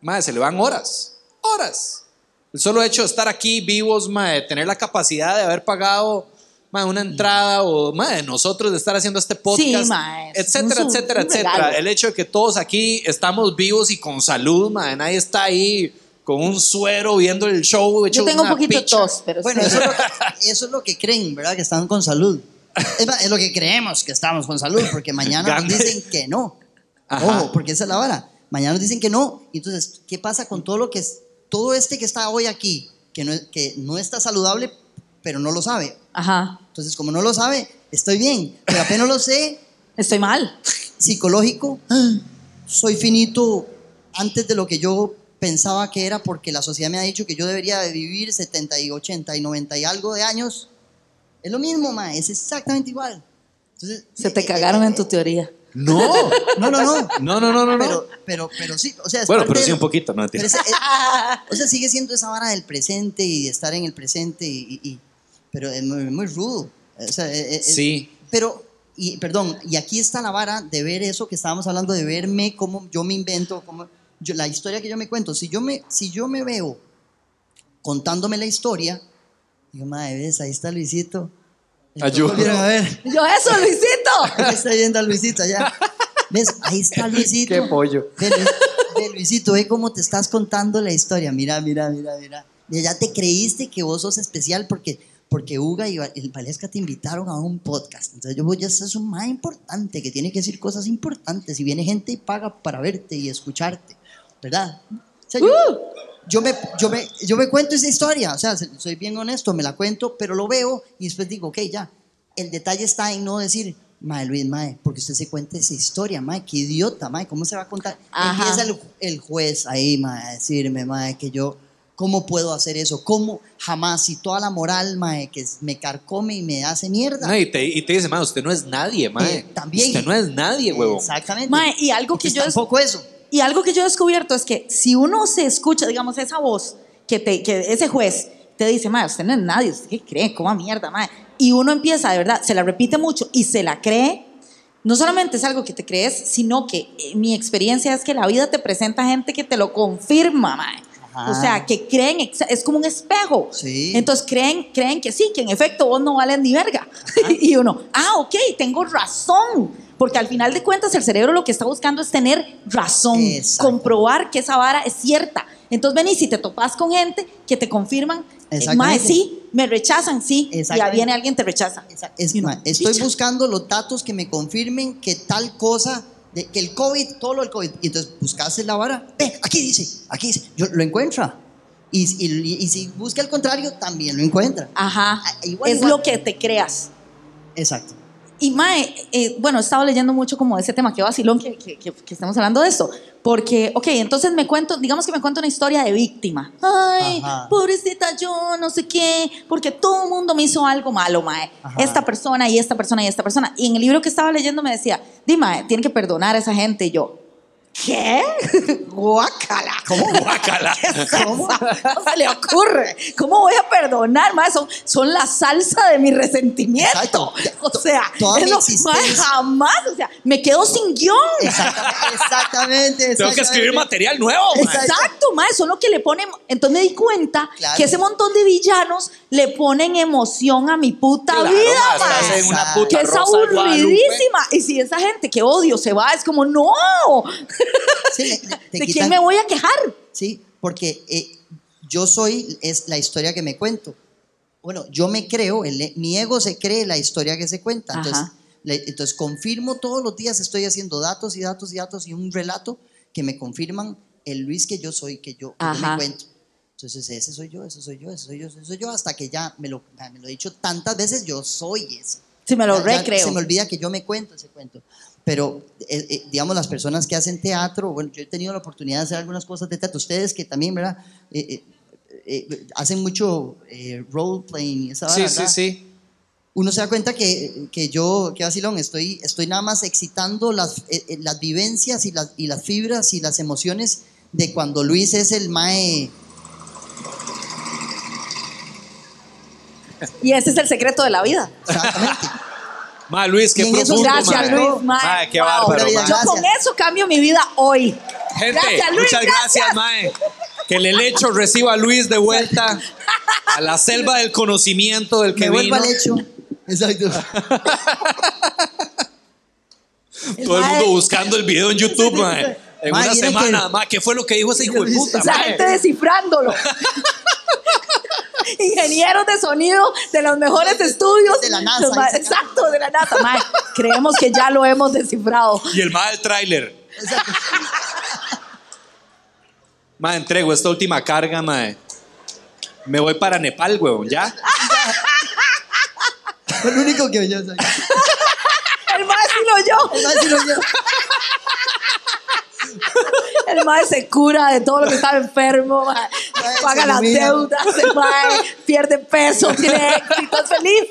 mae, se le van horas, horas. El solo hecho de estar aquí vivos, mae, tener la capacidad de haber pagado mae, una entrada o mae, nosotros de estar haciendo este podcast, Sí, mae, etcétera, un- etcétera, un etcétera. El hecho de que todos aquí estamos vivos y con salud, mae, nadie está ahí con un suero viendo el show. hecho Yo tengo un una poquito de tos, pero Bueno, sí. eso es, lo [LAUGHS] que, eso es lo que creen, ¿verdad? Que están con salud. Es, es lo que creemos que estamos con salud, porque mañana nos dicen que no. Ajá. Ojo, porque esa es la vara. Mañana nos dicen que no. Entonces, ¿qué pasa con todo lo que es, todo este que está hoy aquí, que no, que no está saludable, pero no lo sabe? Ajá. Entonces, como no lo sabe, estoy bien, pero apenas lo sé, Estoy mal. psicológico, ah, soy finito antes de lo que yo pensaba que era porque la sociedad me ha dicho que yo debería de vivir 70 y 80 y 90 y algo de años. Es lo mismo, ma, es exactamente igual. Entonces, Se te eh, cagaron eh, en tu teoría. No, No, no, no. no, no, no, no. no. Pero, pero, pero sí, o sea, es bueno, parte pero sí un poquito, no pero mentira. es- es- o sea, sigue siendo esa vara del presente y de estar en el presente, y, y- y- pero es muy, muy rudo. O sea, eh, eh, Sí. Pero, y perdón, y aquí está la vara de ver eso que estábamos hablando, de verme cómo yo me invento, cómo yo, la historia que yo me cuento. Si yo me, si yo me veo contándome la historia, digo, madre, ves, ahí está Luisito. Ayuda. Volvieron a ver, Yo eso, Luisito. [LAUGHS] está viendo a Luisito allá. ¿Ves? Ahí está Luisito. Qué pollo. Ve, Lu- ve, Luisito, ve cómo te estás contando la historia. Mira, mira, mira, mira. Ya te creíste que vos sos especial porque, porque Uga y el Valesca te invitaron a un podcast. Entonces yo voy a ser un más importante que tiene que decir cosas importantes. Y viene gente y paga para verte y escucharte. ¿Verdad? O sea, yo, yo me, yo, me, yo me cuento esa historia. O sea, se- soy bien honesto, me la cuento, pero lo veo y después digo, ok, ya. El detalle está en no decir, Mae Luis, Mae, porque usted se cuenta esa historia, Mae, qué idiota, Mae, ¿cómo se va a contar? Ajá. Empieza el, el juez ahí, Mae, a decirme, Mae, que yo, ¿cómo puedo hacer eso? ¿Cómo jamás? Y toda la moral, Mae, que me carcome y me hace mierda. No, y, te, y te dice, ma, usted no es nadie, ma. Eh, también. Usted no es nadie, huevo. Exactamente. Mae, y algo que yo es- Tampoco eso. Y algo que yo he descubierto es que si uno se escucha, digamos, esa voz, que, te, que ese juez te dice, madre, usted no es nadie, ¿usted qué cree? ¿Cómo mierda, madre? Y uno empieza, de verdad, se la repite mucho y se la cree, no solamente es algo que te crees, sino que eh, mi experiencia es que la vida te presenta gente que te lo confirma. Ajá. O sea, que creen, es como un espejo. Sí. Entonces creen, creen que sí, que en efecto vos no vales ni verga. [LAUGHS] y uno, ah, ok, tengo razón. Porque al final de cuentas el cerebro lo que está buscando es tener razón, Exacto. comprobar que esa vara es cierta. Entonces ven y si te topas con gente que te confirman. Mae, sí, me rechazan, sí, ya viene alguien te rechaza. Es- ma, estoy buscando los datos que me confirmen que tal cosa, de- que el COVID, todo lo del COVID. Y entonces buscaste la vara. Ve, aquí dice, aquí dice. Yo lo encuentra. Y, y- y si busca el contrario, también lo encuentra. Ajá. Ah, igual, es igual. lo que te creas. Exacto. Y Mae, eh, bueno, he estado leyendo mucho como de ese tema, qué vacilón que, que, que, que estamos hablando de esto. Porque, ok, entonces me cuento, digamos que me cuento una historia de víctima. Ay, Ajá. pobrecita yo, no sé qué, porque todo el mundo me hizo algo malo, Mae. Ajá. Esta persona y esta persona y esta persona. Y en el libro que estaba leyendo me decía, di Mae, tiene que perdonar a esa gente. Y yo, ¿qué? [LAUGHS] Guácala. ¿Cómo? Guácala. [LAUGHS] ¿Cómo? ¿Cómo [LAUGHS] se le ocurre? ¿Cómo voy a perdonar? Mae, son, son la salsa de mi resentimiento. Exacto. O sea, Toda es mi lo- jamás. O sea, me quedo sin guion. Exactamente. Exactamente. Tengo que escribir material nuevo. Exacto, mae, son lo que le ponen. Entonces me di cuenta Claro. que ese montón de villanos le ponen emoción a mi puta Claro, vida, en una puta Que es aburridísima. Y si esa gente que odio se va, es como, no. Sí, le- le- [LAUGHS] te ¿De quién me voy a quejar? Sí, porque eh, yo soy, es la historia que me cuento. Bueno, yo me creo, el- mi ego se cree la historia que se cuenta. Entonces, Ajá. le- entonces confirmo todos los días, estoy haciendo datos y datos y datos y un relato que me confirman el Luis que yo soy, que yo, que yo me cuento. Entonces, ese soy yo, ese soy yo, ese soy yo, ese soy yo, hasta que ya me lo, me lo he dicho tantas veces, yo soy ese. Si me lo Ya- ya recreo. Se me olvida que yo me cuento ese cuento. Pero, eh, eh, digamos, las personas que hacen teatro, bueno, yo he tenido la oportunidad de hacer algunas cosas de teatro. Ustedes que también, ¿verdad? Eh, eh, eh, hacen mucho eh, role playing y esa Sí, sí, sí. Uno se da cuenta que, que yo, que vacilón, estoy, estoy nada más excitando las, eh, eh, las vivencias y las, y las fibras y las emociones de cuando Luis es el mae. Y ese es el secreto de la vida. Exactamente. [LAUGHS] Ma, Luis, qué en eso, profundo, Gracias, ma. Luis. mae. Ma, qué Wow. bárbaro, ma. Yo Gracias. con eso cambio mi vida hoy. Gente, Gracias, Luis, muchas gracias, Mae. Que el helecho reciba a Luis de vuelta a la selva del conocimiento del que me vuelvo vino. al hecho. Exacto. [LAUGHS] Todo el mundo buscando el video en YouTube, Mae. En Mae, una semana, que- Mae, ¿qué fue lo que dijo ese hijo de puta, Esa Mae? gente descifrándolo. [LAUGHS] Ingenieros de sonido de los mejores estudios. De la NASA, ma- Exacto, de la NASA. Mae, creemos que ya lo hemos descifrado. Y el Mae del tráiler. Mae, entrego esta última carga, Mae. Me voy para Nepal, huevón, ¿ya? Fue lo único que yo sabía. El mae sí lo yo. El mae sí lo oyó. El mae se cura de todo lo que estaba enfermo. mae. Mae, Paga se las deudas. El mae pierde peso, tiene éxito, es feliz.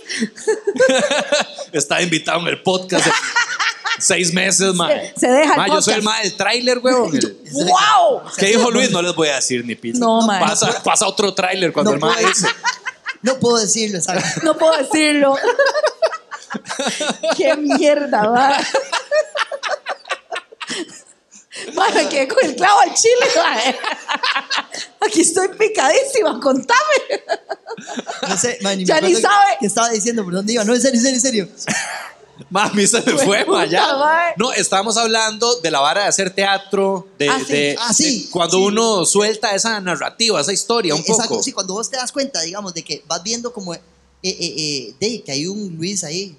Está invitado en el podcast en seis meses, Mae. Se- se deja el Mae, yo soy el. Mae del tráiler. El- ¡Wow! ¿Qué dijo Luis? No les voy a decir ni pizza. No, mae. Pasa, pasa otro tráiler cuando No el mae dice. No puedo decirlo, ¿sabes? No puedo decirlo. [LAUGHS] ¡Qué mierda, va! Mae, me quedé con el clavo al chile, [LAUGHS] mae. Aquí estoy picadísima, contame. No sé, man, Ya me ni sabe. ¿Qué estaba diciendo? ¿Por dónde iba? No, en serio, en serio, en serio. Mami, se me fue, madre. No, estábamos hablando de la vara de hacer teatro, de, Ah, sí. de- Ah, sí, de cuando sí. uno suelta esa narrativa, esa historia un Exacto, poco. sí, cuando vos te das cuenta, digamos, de que vas viendo como, eh, eh, eh, de que hay un Luis ahí,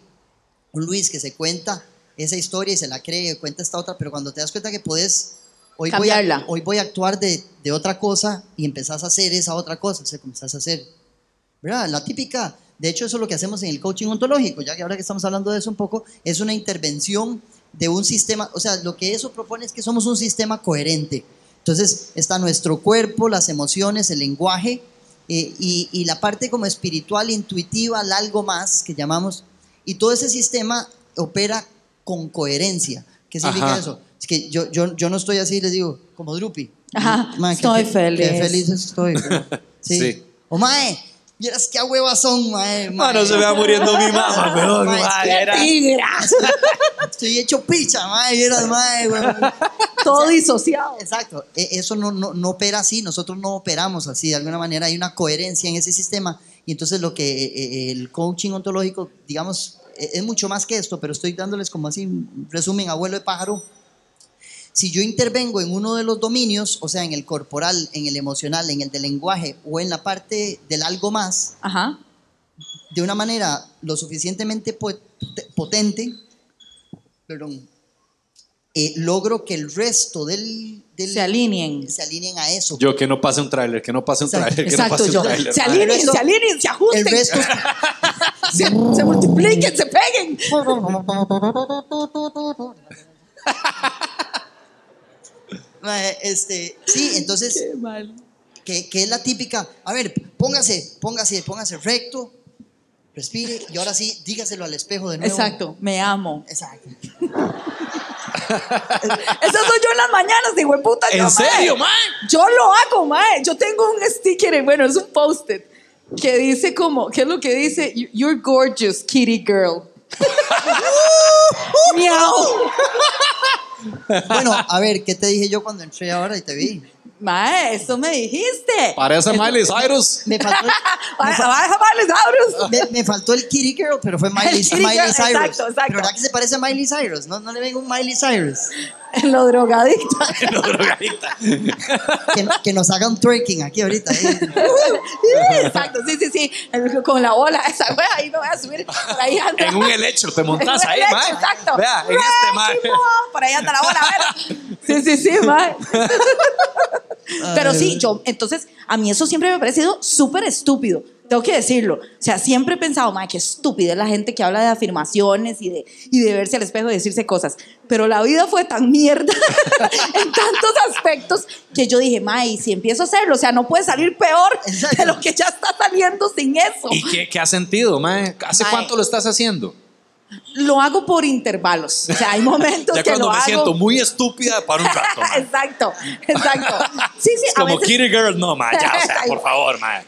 un Luis que se cuenta esa historia y se la cree, cuenta esta otra, pero cuando te das cuenta que puedes, hoy, voy a, Cambiarla. hoy voy a actuar de, de otra cosa y empezás a hacer esa otra cosa, o sea, comenzás a hacer, ¿verdad? La típica, de hecho eso es lo que hacemos en el coaching ontológico, ya que ahora que estamos hablando de eso un poco, es una intervención de un sistema, o sea, lo que eso propone es que somos un sistema coherente. Entonces está nuestro cuerpo, las emociones, el lenguaje eh, y, y la parte como espiritual, intuitiva, el algo más que llamamos, y todo ese sistema opera con coherencia. ¿Qué significa Ajá. eso? Es que yo, yo, yo no estoy así, les digo, como Drupi. Ajá, qué estoy fe- feliz. Qué feliz estoy. [LAUGHS] sí. Sí. O mae, vieras qué huevas son, mae. Ma, mae. no se vea muriendo mi mamá, weón. Mae, ma, ¡Qué era- tigra! [LAUGHS] Estoy hecho picha, mae, vieras, mae. weón. Todo disociado. Exacto, e- eso no, no, no opera así, nosotros no operamos así, de alguna manera hay una coherencia en ese sistema y entonces lo que eh, eh, el coaching ontológico, digamos, es mucho más que esto, pero estoy dándoles como así, un resumen, abuelo de pájaro. Si yo intervengo en uno de los dominios, o sea, en el corporal, en el emocional, en el del lenguaje o en la parte del algo más, Ajá. de una manera lo suficientemente po- potente, perdón, eh, logro que el resto del, del- Se alineen. se alineen a eso. Yo que no pase un tráiler, que no pase un Exacto, tráiler, que no pase yo. un tráiler. Se alineen, resto- se alineen, se el ajusten. resto [LAUGHS] se, se multipliquen, se peguen. Este, sí, entonces que, que es la típica, a ver, póngase, póngase, póngase recto, respire y ahora sí, dígaselo al espejo de nuevo. Exacto, me amo. Exacto. Eso soy yo en las mañanas, digo, puta. ¿En yo, serio, mae? Yo lo hago, mae. Yo tengo un sticker, en- bueno, es un post-it, que dice como, ¿qué es lo que dice? You- You're gorgeous, kitty girl. [LAUGHS] Miau. [LAUGHS] Bueno, a ver, ¿qué te dije yo cuando entré ahora y te vi? Mae, eso me dijiste. Parece [LAUGHS] [LAUGHS] Miley Cyrus. Me faltó, Cyrus. [LAUGHS] me, me faltó el Kitty Girl, pero fue Miley, Miley Cyrus. exacto, exacto. Pero ¿verdad que se parece a Miley Cyrus? No, no le vengo un Miley Cyrus. [LAUGHS] En lo drogadicto. [LAUGHS] No, drogadicta. Que, que nos haga un twerking aquí ahorita. ¿eh? Exacto, sí, sí, sí. El- Con la bola, esa wea, ahí me voy a subir. Por ahí anda. En un helecho te montas En un ahí, helecho, mae. Exacto. Vea, en este, mae. Por ahí anda la bola, a ver. Sí, sí, sí, mae. [LAUGHS] Pero sí, yo, entonces, a mí eso siempre me ha parecido súper estúpido. Tengo que decirlo. O sea, siempre he pensado, mae, qué estúpida es la gente que habla de afirmaciones y de, y de verse al espejo y decirse cosas. Pero la vida fue tan mierda [LAUGHS] en tantos aspectos que yo dije, y si empiezo a hacerlo, o sea, no puede salir peor Exacto. de lo que ya está saliendo sin eso. ¿Y qué, qué has sentido, mae? ¿Hace Mae. cuánto lo estás haciendo? Lo hago por intervalos. O sea, hay momentos [LAUGHS] Ya que cuando lo me hago. siento muy estúpida para un rato, [LAUGHS] exacto, exacto. Sí, sí, Es a como veces- Kitty Girl, no, mae, ya, o sea, por [LAUGHS] favor, mae.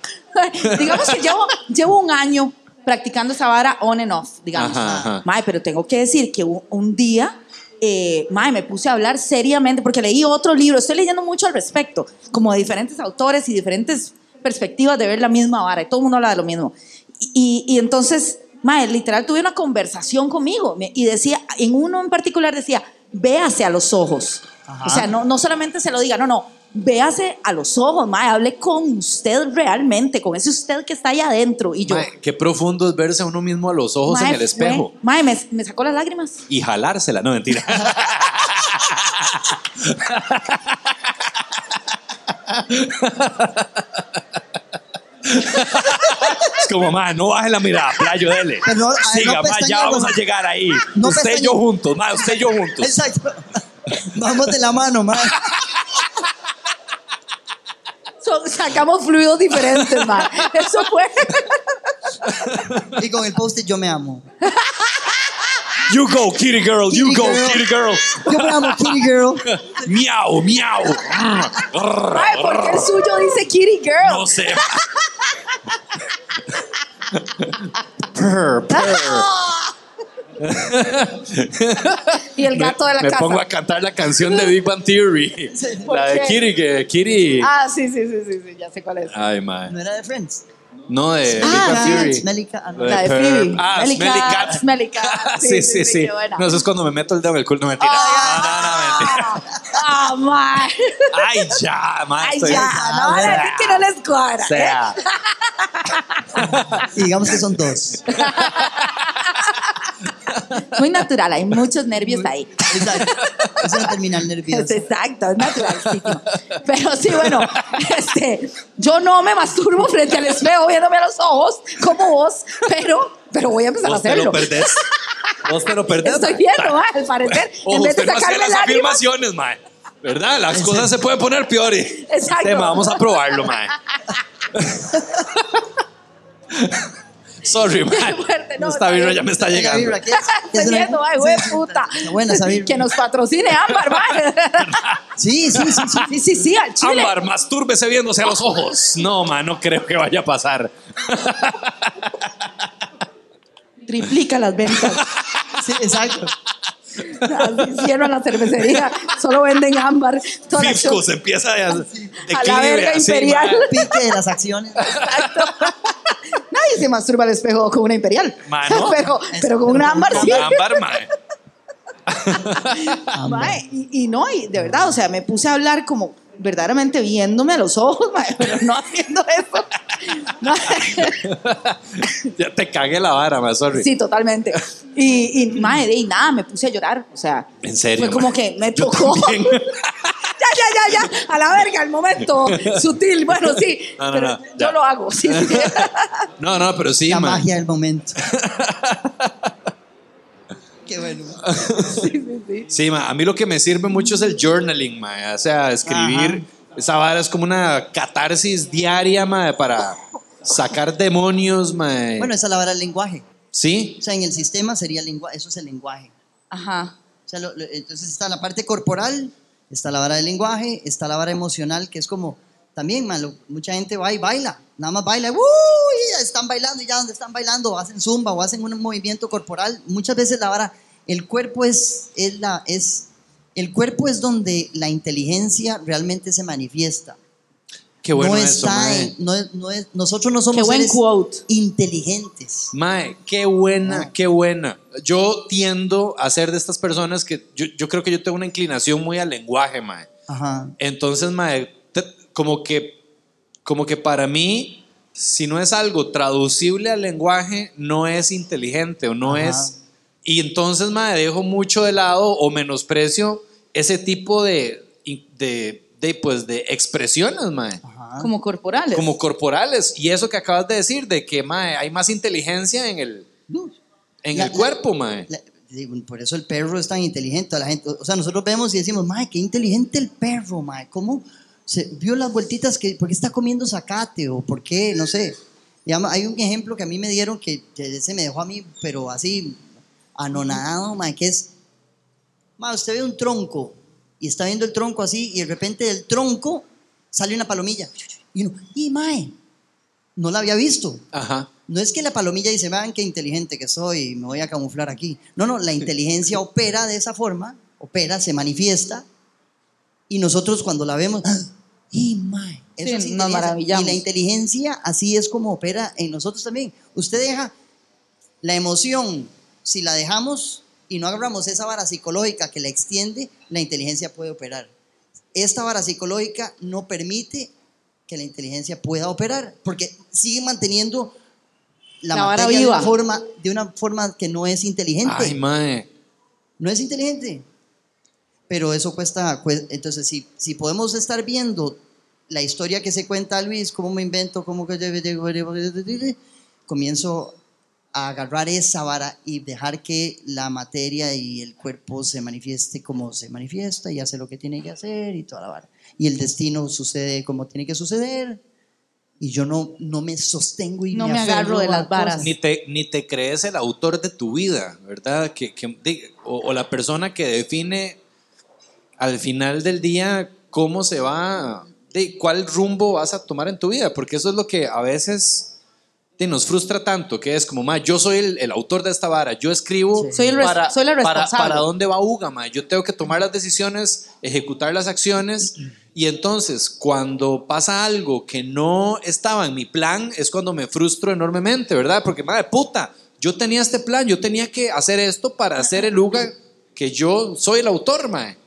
digamos que llevo, llevo un año practicando esa vara on and off, digamos. Ajá, ajá. Mae, pero tengo que decir que un, un día, eh, mae, me puse a hablar seriamente, porque leí otro libro, estoy leyendo mucho al respecto, como de diferentes autores y diferentes perspectivas de ver la misma vara, y todo el mundo habla de lo mismo. Y, y entonces, mae, literal, tuve una conversación conmigo, y decía, en uno en particular decía, véase a los ojos. Ajá. O sea, no, no solamente se lo diga, no, no, véase a los ojos, mae, hable con usted realmente, con ese usted que está ahí adentro. Y yo, Mae, qué profundo es verse a uno mismo a los ojos en el espejo. mae, me, me sacó las lágrimas. Y jalársela, no, mentira. [LAUGHS] es como, mae, no baje la mirada, playo, dele. Pero no, a ver, Siga, no ya vamos a llegar ahí. No usted y yo juntos, mae, usted y yo juntos. Exacto. [LAUGHS] Vamos de la mano, man. So- sacamos fluidos diferentes, mae. [LAUGHS] Eso fue. Y con el post-it yo me amo. [LAUGHS] You go, kitty girl, you go, girl. kitty girl. Yo me amo, Kitty Girl. [LAUGHS] Miau, miau. Mae, ¿por qué el suyo dice kitty girl? No sé. [LAUGHS] Purr, purr. y el gato de la me casa. pongo a cantar la canción de Big Bang Theory. [LAUGHS] ¿Por La de? Kitty, que Kitty. Ah, sí, sí, sí, sí, sí, ya sé cuál es. Ay, man. ¿No era de Friends? No, de Big Ah, Bang. Theory. Ah, La de Purr. Phoebe. Ah, Smelly Smelly Cat, Cat. Smelly Cat. sí, Sí, sí. No, eso es cuando me meto el dedo en el culo. No, mentira. Ah, no, no, no, mentira. Ah, mae. Ay, ya, man. Ay, estoy- ya, no, es que no les cuadra. O sea, [LAUGHS] Y digamos que son dos. [LAUGHS] Muy natural, hay muchos nervios ahí. Exacto. Es una terminal nerviosa. Exacto, es naturalísimo. Pero sí, bueno, este, yo no me masturbo frente al espejo viéndome a los ojos como vos, pero, pero voy a empezar a vos te hacerlo. lo perdés. Vos te lo perdés. Estoy viendo, mae, al parecer, [LAUGHS] Ojo, en vez de no sacarme las lágrimas, afirmaciones, mae. ¿Verdad? Las cosas se pueden poner peor. y- Exacto. Tema, vamos a probarlo, mae. [LAUGHS] Sorry, fuerte, no, Esta está vibra bien. ya me está llegando. vibra, ¿qué [LAUGHS] es? ¿Qué es viendo, ay, güey, puta. está buena esa vibra. Que nos patrocine Ámbar, [LAUGHS] mae. Sí, sí, sí, sí. Sí, sí, sí, al chile. Ámbar, mastúrbese viéndose a los ojos. No, man, no creo que vaya a pasar. Triplica las ventas. [LAUGHS] Sí, exacto. [LAUGHS] Así cierran la cervecería. Solo venden ámbar. Fisco se empieza a A la verga así, imperial. Pique de las acciones. [LAUGHS] Nadie se masturba al espejo con una imperial. Mano. [LAUGHS] pero, pero con una ámbar sí. Ámbar, mae. Mae, y, y no, y de verdad, o sea, me puse a hablar como verdaderamente viéndome a los ojos, [LAUGHS] mae, pero no haciendo eso. [LAUGHS] Ya te cagué la vara, ma, sorry. Sí, totalmente. Y, y madre, y nada, me puse a llorar. O sea, En serio, Fue como que me tocó. [LAUGHS] ya, ya, ya, ya. A la verga, el momento sutil. Bueno, sí. No, no, pero no, yo ya. lo hago. Sí, sí. No, no, pero sí, La ma. magia del momento. Qué bueno. [LAUGHS] Sí, ma, a mí lo que me sirve mucho es el journaling, ma. O sea, escribir. Esa vara es como una catarsis diaria, ma, para sacar demonios, ma. Bueno, esa es la vara del lenguaje. Sí, O sea, en el sistema sería lenguaje, eso es el lenguaje. Ajá. O sea, lo- lo- entonces está la parte corporal, está la vara del lenguaje, está la vara emocional, que es como, también, man, mucha gente va y baila, nada más baila, ya están bailando y ya donde están bailando, o hacen zumba o hacen un movimiento corporal. Muchas veces la vara, el cuerpo es, es la, es, el cuerpo es donde la inteligencia realmente se manifiesta. qué bueno no eso, está ma. en- no no es- nosotros no somos Qué buen seres quote. inteligentes. Mae, qué buena, Ah. qué buena. Yo tiendo a ser de estas personas que yo, yo creo que yo tengo una inclinación muy al lenguaje, mae. Ajá. Entonces, mae, como que, como que para mí, si no es algo traducible al lenguaje, no es inteligente o no Ajá. es. Y entonces, mae, dejo mucho de lado o menosprecio ese tipo de, de, de, pues, de expresiones, mae Ajá. Como corporales. como corporales. Y eso que acabas de decir, de que mae, hay más inteligencia en el, en La- el la- cuerpo, mae. La- por eso el perro es tan inteligente. A la gente, o sea, nosotros vemos y decimos, mae, qué inteligente el perro, mae. ¿Cómo se vio las vueltitas? Que, ¿Por qué está comiendo zacate? ¿O por qué? No sé. Digamos, hay un ejemplo que a mí me dieron que, se me dejó a mí, pero así, anonadado, mae, que es, mae, usted ve un tronco y está viendo el tronco así y de repente del tronco sale una palomilla. Y uno, y mae, no la había visto. Ajá. No es que la palomilla dice, vean qué inteligente que soy, me voy a camuflar aquí. No, no, la inteligencia opera de esa forma, opera, se manifiesta, y nosotros cuando la vemos, ¡ah! ¡Y mae! Eso Sí, es nos maravillamos. Y la inteligencia así es como opera en nosotros también. Usted deja la emoción, si la dejamos y no agarramos esa vara psicológica que la extiende, la inteligencia puede operar. Esta vara psicológica no permite que la inteligencia pueda operar, porque sigue manteniendo la, La vara materia de viva. una, forma, de una forma que no es inteligente. Ay, mae. No es inteligente. Pero eso cuesta. cue- Entonces, si, si podemos estar viendo la historia que se cuenta Luis, cómo me invento, cómo que. Comienzo a agarrar esa vara y dejar que la materia y el cuerpo se manifieste como se manifiesta y hace lo que tiene que hacer y toda la vara. Y el destino sucede como tiene que suceder. Y yo no, no me sostengo y No me agarro aferro de las varas. Ni te, ni te crees el autor de tu vida, ¿verdad? Que, que- o, o la persona que define al final del día cómo se va, de cuál rumbo vas a tomar en tu vida, porque eso es lo que a veces nos frustra tanto, que es como, ma, yo soy el, el autor de esta vara, yo escribo Sí. Soy el res- soy la para, responsable. para dónde va Uga, ma, yo tengo que tomar las decisiones, ejecutar las acciones, y entonces cuando pasa algo que no estaba en mi plan, es cuando me frustro enormemente, ¿verdad? Porque, madre puta, yo tenía este plan, yo tenía que hacer esto para hacer el Uga que yo soy el autor, mae.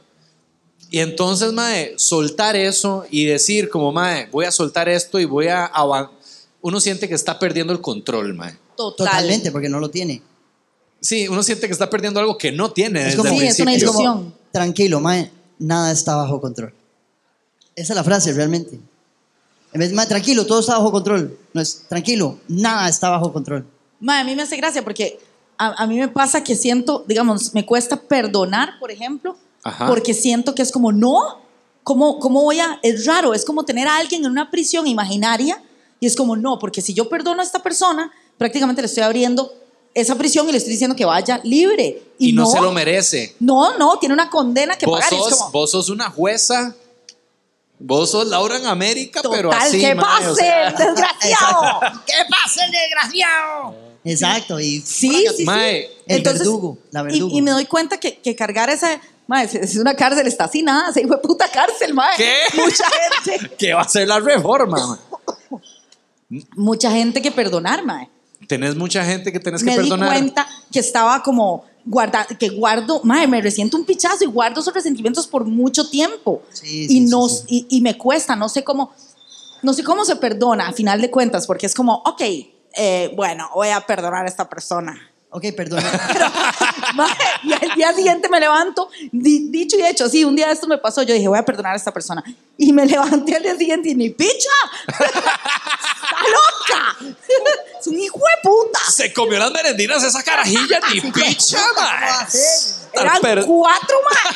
Y entonces, mae, soltar eso y decir como, mae, voy a soltar esto y voy a avan- Uno siente que está perdiendo el control, mae. Total. Totalmente, porque no lo tiene. Sí, uno siente que está perdiendo algo que no tiene Es desde como, el Sí, es una ilusión. tranquilo, mae, nada está bajo control. Esa es la frase realmente. En vez de, mae, tranquilo, todo está bajo control. No es, tranquilo, nada está bajo control. Ma, a mí me hace gracia porque a, a mí me pasa que siento, digamos, me cuesta perdonar, por ejemplo, Ajá. porque siento que es como, no, ¿cómo, ¿cómo voy a...? Es raro, es como tener a alguien en una prisión imaginaria y es como, no, porque si yo perdono a esta persona, prácticamente le estoy abriendo esa prisión y le estoy diciendo que vaya libre. Y, Y no, se lo merece. No, no, tiene una condena que Vos pagar. y es sos, como, vos sos una jueza. Vos sos Laura en América, pero total, así, ¿qué mae, pase, o sea, [LAUGHS] desgraciado? [LAUGHS] ¿Qué pasa, el desgraciado? Exacto, y Sí, sí, Mae, sí. el verdugo, la y- verdugo. Y, me doy cuenta que, que cargar esa... Mae, es una cárcel, está así nada, se fue puta cárcel, mae. ¿Qué? Mucha gente, [LAUGHS] ¿Qué va a ser la reforma? mae? mucha gente que perdonar, mae. Tenés mucha gente que tenés que me di perdonar. cuenta que estaba como guarda, que guardo, mae, me resiento un pichazo y guardo esos resentimientos por mucho tiempo. Sí, y sí, no sí, Y, y me cuesta, no sé cómo no sé cómo se perdona a final de cuentas, porque es como, ok, eh, bueno, voy a perdonar a esta persona. Ok, perdona. [LAUGHS] Mae, y al día siguiente me levanto, di- dicho y hecho, sí, un día esto me pasó, yo dije, voy a perdonar a esta persona. Y me [LAUGHS] levanté al día siguiente y ni picha. [LAUGHS] ¡Está loca! Es un hijo de puta. Se comió las merendinas esa carajilla, ni picha, mae. Eran Per- cuatro más.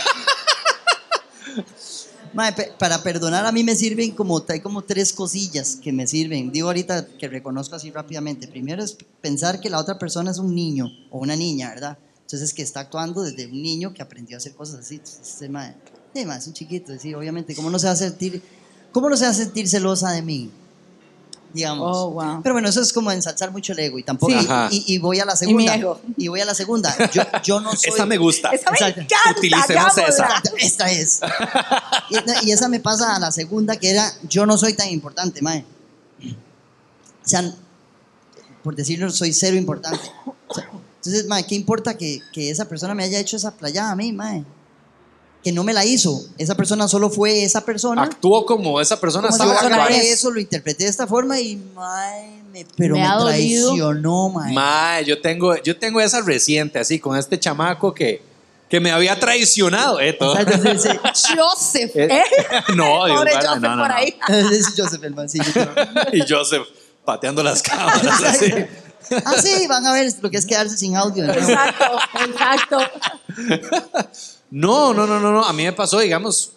Para perdonar a mí me sirven como, hay como tres cosillas que me sirven. Digo ahorita que reconozco así rápidamente. Primero es pensar que la otra persona es un niño o una niña, ¿verdad? Entonces que está actuando desde un niño que aprendió a hacer cosas así. Entonces, este mae, es un chiquito, sí, obviamente. ¿Cómo no se va a sentir, cómo no se va a sentir celosa de mí? Digamos. Oh, wow. Pero bueno, eso es como ensalzar mucho el ego y tampoco. Sí. y- voy a la segunda. ego. Y voy a la segunda. Yo, yo no [LAUGHS] soy. Esa me gusta. Esa me Exacto. encanta. Utilicemos esa. Esta es. Y, y esa me pasa a la segunda, que era, yo no soy tan importante, mae. O sea, por decirlo, soy cero importante. O sea, entonces, mae, ¿qué importa que, que esa persona me haya hecho esa playada a mí, mae? Que no me la hizo. Esa persona solo fue esa persona. Actuó como esa persona Como estaba persona eso, lo interpreté de esta forma y, mae, me, pero Me me, traicionó, mae. Mae, yo tengo, yo tengo esa reciente, así, con este chamaco que, que me había traicionado, eh, todo. [LAUGHS] Joseph, Eh, ¿eh? [LAUGHS] No, Dios Pobre guarde, Joseph no, no, por no. ahí. [LAUGHS] Es Joseph el man, sí, yo creo. Y Joseph pateando las cámaras así. Ah, sí, van a ver lo que es quedarse sin audio. ¿no? Exacto, exacto. No, no, no, no, no. A mí me pasó, digamos.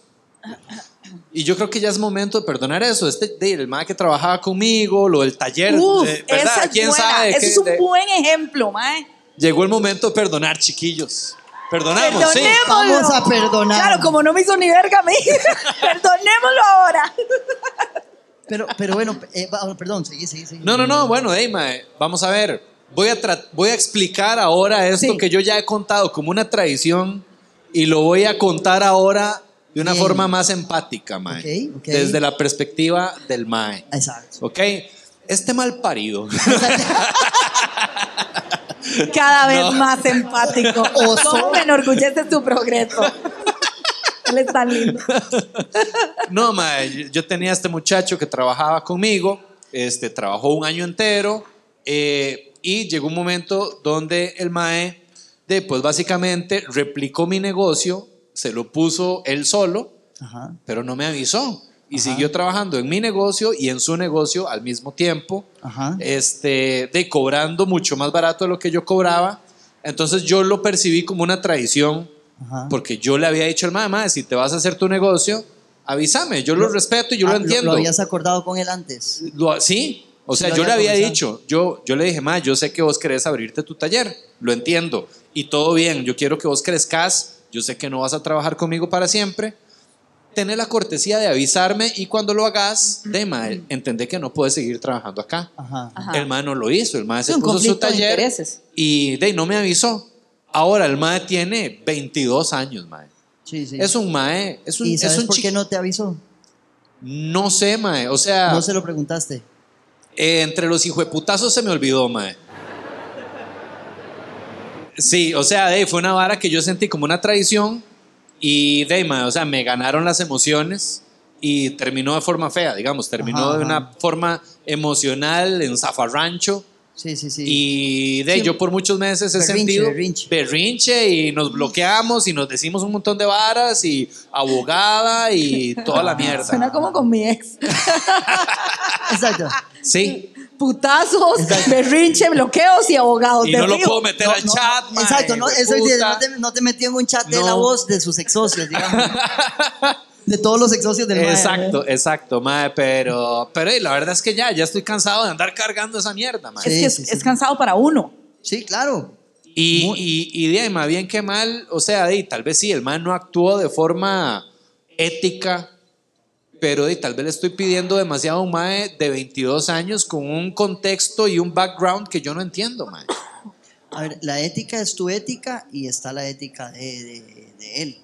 Y yo creo que ya es momento de perdonar eso. Este, de, el man que trabajaba conmigo, lo del taller, Uf, eh, ¿verdad? esa es ¿Quién buena. sabe? Ese es un de- buen ejemplo, mae. Llegó el momento de perdonar, chiquillos. Perdonamos, sí. Vamos a perdonar. Claro, como no me hizo ni verga a mí. [LAUGHS] Perdonémoslo ahora. Pero, pero bueno, eh, perdón, seguí, seguí, seguí. No, no, no. Bueno, hey, mae, vamos a ver. Voy a, voy a explicar ahora esto Sí. que yo ya he contado como una tradición y lo voy a contar ahora de una Bien. forma más empática, mae. Ok, ok. Desde la perspectiva del mae. Exacto. ¿Ok? Este mal parido. [LAUGHS] Cada vez No. más empático. Oso. ¿Cómo me enorgullece tu progreso? Él es tan lindo. no, mae, yo- yo tenía este muchacho que trabajaba conmigo, este, trabajó un año entero eh, y llegó un momento donde el mae, de, pues básicamente replicó mi negocio, se lo puso él solo, Ajá. pero no me avisó. Y siguió trabajando en mi negocio y en su negocio al mismo tiempo, Ajá. este, de cobrando mucho más barato de lo que yo cobraba. Entonces yo lo percibí como una traición porque yo le había dicho al mamá, si te vas a hacer tu negocio, avísame, yo lo, respeto y yo Ah, lo entiendo. Lo, habías acordado con él antes. Lo- sí, o sea, yo le había conversado. dicho, yo, yo le dije, ma, yo sé que vos querés abrirte tu taller, lo entiendo, y todo bien, yo quiero que vos crezcas, yo sé que no vas a trabajar conmigo para siempre, tener la cortesía de avisarme y cuando lo hagas, de ma, entendé que no puedes seguir trabajando acá. Ajá. Ajá. El ma no lo hizo, el ma se Es un puso su de taller intereses. y de no me avisó. Ahora el ma tiene 22 años, ma. Sí, sí. Es un mae, es un, ¿Y es sabes un por qué no te avisó? No sé, mae. O sea, No se lo preguntaste. Eh, entre los hijueputazos se me olvidó, mae. Sí, o sea, de, fue una vara que yo sentí como una traición y de, mae, o sea, me ganaron las emociones y terminó de forma fea, digamos, terminó Ajá, de una ajá. forma emocional en zafarrancho. Sí, sí, sí. Y de Sí. yo por muchos meses he Berrinche, sentido berrinche. berrinche y nos bloqueamos y nos decimos un montón de varas y abogada y toda la mierda. Suena como con mi ex. [LAUGHS] Exacto. Sí. Putazos, berrinche, bloqueos y abogados. Y de no lo puedo meter al No, chat, mae, Exacto, no, eso es, hueputa. no, te, no te metió en un chat de la voz de sus ex socios, digamos. de todos los ex socios del mae. Exacto, exacto, mae, pero, pero eh, la verdad es que ya, ya estoy cansado de andar cargando esa mierda, mae. Es Sí, que es, sí, sí. es cansado para uno. Sí, claro. Y, y, y de ahí, más bien que mal, o sea, de ahí, tal vez sí, el man no actuó de forma ética, pero ahí, tal vez le estoy pidiendo demasiado a un mae de 22 años con un contexto y un background que yo no entiendo, mae. A ver, la ética es tu ética y está la ética de, de- de él,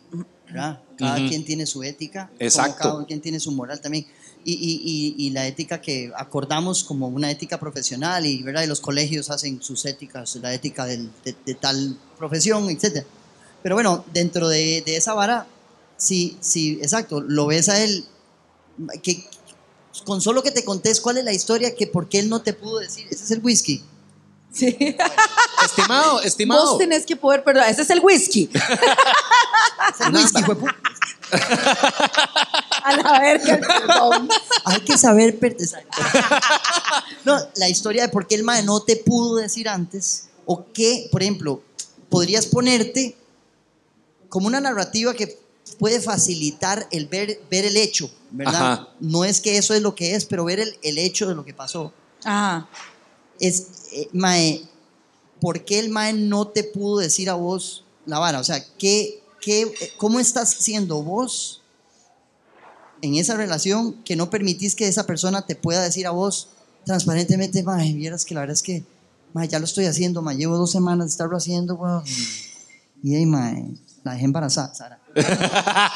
¿verdad? Cada Ujú. quien tiene su ética, como Exacto. cada quien tiene su moral también. Y, y- y- y la ética que acordamos como una ética profesional, y, ¿verdad? y los colegios hacen sus éticas, la ética del- de, de tal profesión, etc. Pero bueno, dentro de, de esa vara, sí, sí, exacto, lo ves a él, ¿qué, con solo que te contés cuál es la historia, que por qué él no te pudo decir. Ese es el whisky. Sí. Estimado, estimado. Vos tenés que poder perdonar. Ese es el whisky. Es [LAUGHS] el whisky. A la verga, perdón. Hay que saber. No, la historia de por qué el mae no te pudo decir antes, o que, por ejemplo, podrías ponerte como una narrativa que puede facilitar el ver, ver el hecho, ¿verdad? Ajá. No es que eso es lo que es, pero ver el, el hecho de lo que pasó. Ajá. Es, eh, mae, ¿por qué el mae no te pudo decir a vos la vara? O sea, ¿qué, qué, eh, ¿cómo estás siendo vos en esa relación que no permitís que esa persona te pueda decir a vos transparentemente, mae, vieras que la verdad es que, mae, ya lo estoy haciendo, mae, llevo dos semanas de estarlo haciendo, weón. Y ahí, mae, la dejé embarazada, Sara. [LAUGHS]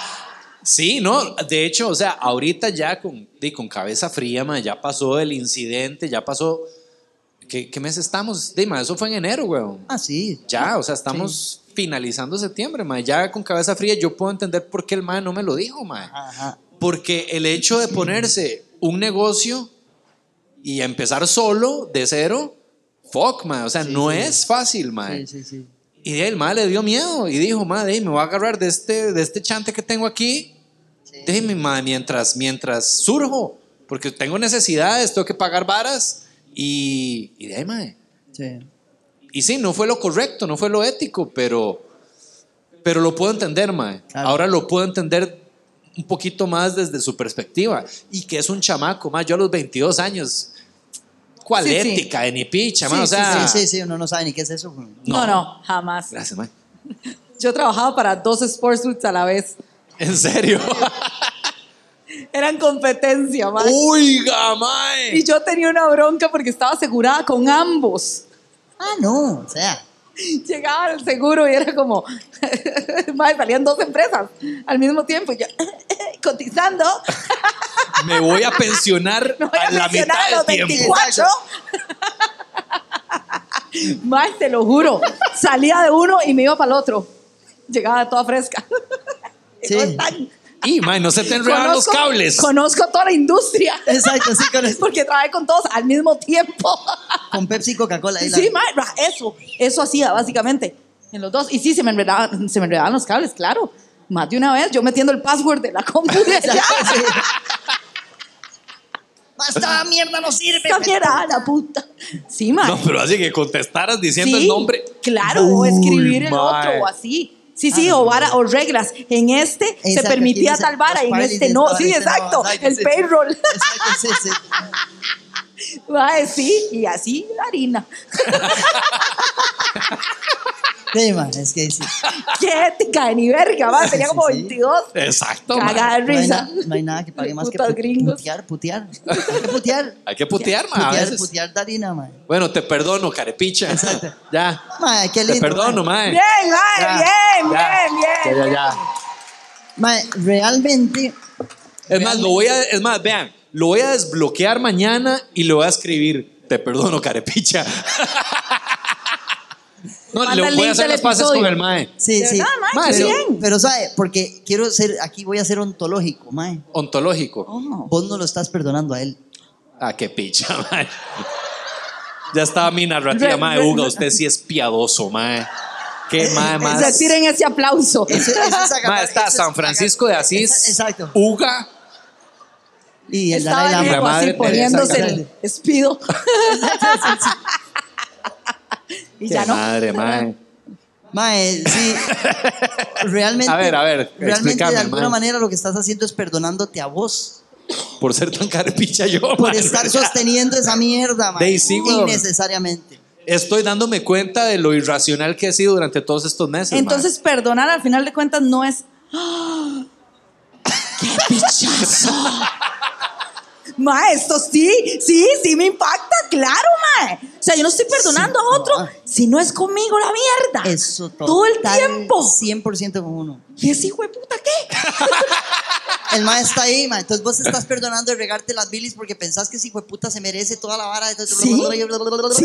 Sí, no, de hecho, o sea, ahorita ya con, di, con cabeza fría, ma, ya pasó el incidente, ya pasó. ¿Qué, qué mes estamos? Di, ma, eso fue en enero, weón. Ah, sí. Ya, o sea, estamos finalizando septiembre, ma. Ya con cabeza fría yo puedo entender por qué el ma no me lo dijo, ma. Ajá. Porque el hecho de ponerse un negocio y empezar solo, de cero, fuck, ma. O sea, Sí, no sí. es fácil, ma. Sí, sí, sí. Y de ahí el ma le dio miedo y dijo, ma, de ahí me voy a agarrar de este, de este chante que tengo aquí. Déjeme, ma, mientras, mientras surjo, porque tengo necesidades, tengo que pagar varas. Y, y de ahí, ma. Sí. Y sí, no fue lo correcto, no fue lo ético, pero, pero lo puedo entender, ma. Claro. Ahora lo puedo entender un poquito más desde su perspectiva. Y que es un chamaco, ma. Yo a los 22 años, ¿cuál Sí, sí. ética de ni picha? Sí, O sea, sí, sí, sí, uno no sabe ni qué es eso. güey. No, no, jamás. Gracias, ma. [LAUGHS] Yo trabajaba para dos sportsweeks a la vez. En serio. [LAUGHS] Eran competencia, man. Oiga, mae. Y yo tenía una bronca porque estaba asegurada con ambos. Ah, no, o sea. [LAUGHS] Llegaba al seguro y era como, [LAUGHS] madre, salían dos empresas al mismo tiempo. Y yo, [LAUGHS] cotizando, Me voy a pensionar voy a, a la pensionar mitad a los del tiempo. 24. Más, te lo juro. Salía de uno y me iba para el otro. Llegaba toda fresca. Sí. No Y, mae, no se te enredan los Conozco- cables. Conozco toda la industria. Exacto, sí, con, [LAUGHS] el- Porque trabajé con todos al mismo tiempo. [LAUGHS] con Pepsi y Coca-Cola. Sí, ma, ra- eso, eso hacía básicamente en los dos. Y sí, se me enredaban, se me enredaban los cables, claro. Más de una vez, yo metiendo el password de la compu de [LAUGHS] sí. Esta mierda no sirve. Esta mierda, la puta. Sí, ma. No, pero así que contestaras diciendo Sí, el nombre. Claro, o Uy, escribir el mae. otro o así. Sí, sí, o, vara, o reglas. En este se permitía dice tal vara y en este no. Sí, no, exacto. el payroll. Exacto, sí, sí. [LAUGHS] Mae, sí, y así la harina. [LAUGHS] Sí, ma, es que sí. Qué ética de ni verga, ma. Tenía como sí. 22. Exacto, mae. Cagada de No hay, risa. na- no hay nada que pague más que pu- gringos. putear, putear. Hay que putear. Hay que putear, mae, a Putear, veces. putear de harina, ma. Bueno, te perdono, carepicha. Exacto. [LAUGHS] Ya. Ma, qué Te lindo. perdono, ma. mae. Bien, mae, Ya, bien, ya. bien, bien. Ya, ya, ya. Ma, realmente, Es más, lo voy a, es más, vean, lo voy a desbloquear mañana y le voy a escribir. Te perdono, carepicha. [LAUGHS] No, Manda le voy a hacer las episodio. con el mae. sí, De sí. verdad, mae, sí. bien. Pero, ¿sabe? Porque quiero ser, aquí voy a ser ontológico, mae. Ontológico. Oh. Vos no lo estás perdonando a él. Ah, qué picha, [LAUGHS] mae. Ya estaba mi narrativa, mae. Uga, usted sí es piadoso, mae. Qué mae más. Retiren ese aplauso. Eso- es Mae, está eso es San Francisco de agarrar- Asís. Exacto. Uga. Y el Estaba Dalai Lama. La madre así poniéndose el espido. [LAUGHS] y Qué ya no. madre, [LAUGHS] mae. Mae, sí. Realmente. A ver, a ver, Realmente, de alguna mae. manera, lo que estás haciendo es perdonándote a vos Por ser tan carepicha yo, por estar sosteniendo esa mierda, mae. Innecesariamente. Estoy dándome cuenta de lo irracional que he sido durante todos estos meses. Entonces, perdonar al final de cuentas no es. ¡Ah! [GASPS] ¡Qué pichazo! Ma, esto sí, sí, sí me impacta, claro, ma. O sea, yo no estoy perdonando Sí, a otro si no es conmigo la mierda. Eso todo. Todo el tiempo. 100% con uno. ¿Y ese hijo de puta qué? [LAUGHS] El mae está ahí, mae. Entonces vos estás perdonando de regarte las bilis porque pensás que ese hijo de puta se merece toda la vara. Sí.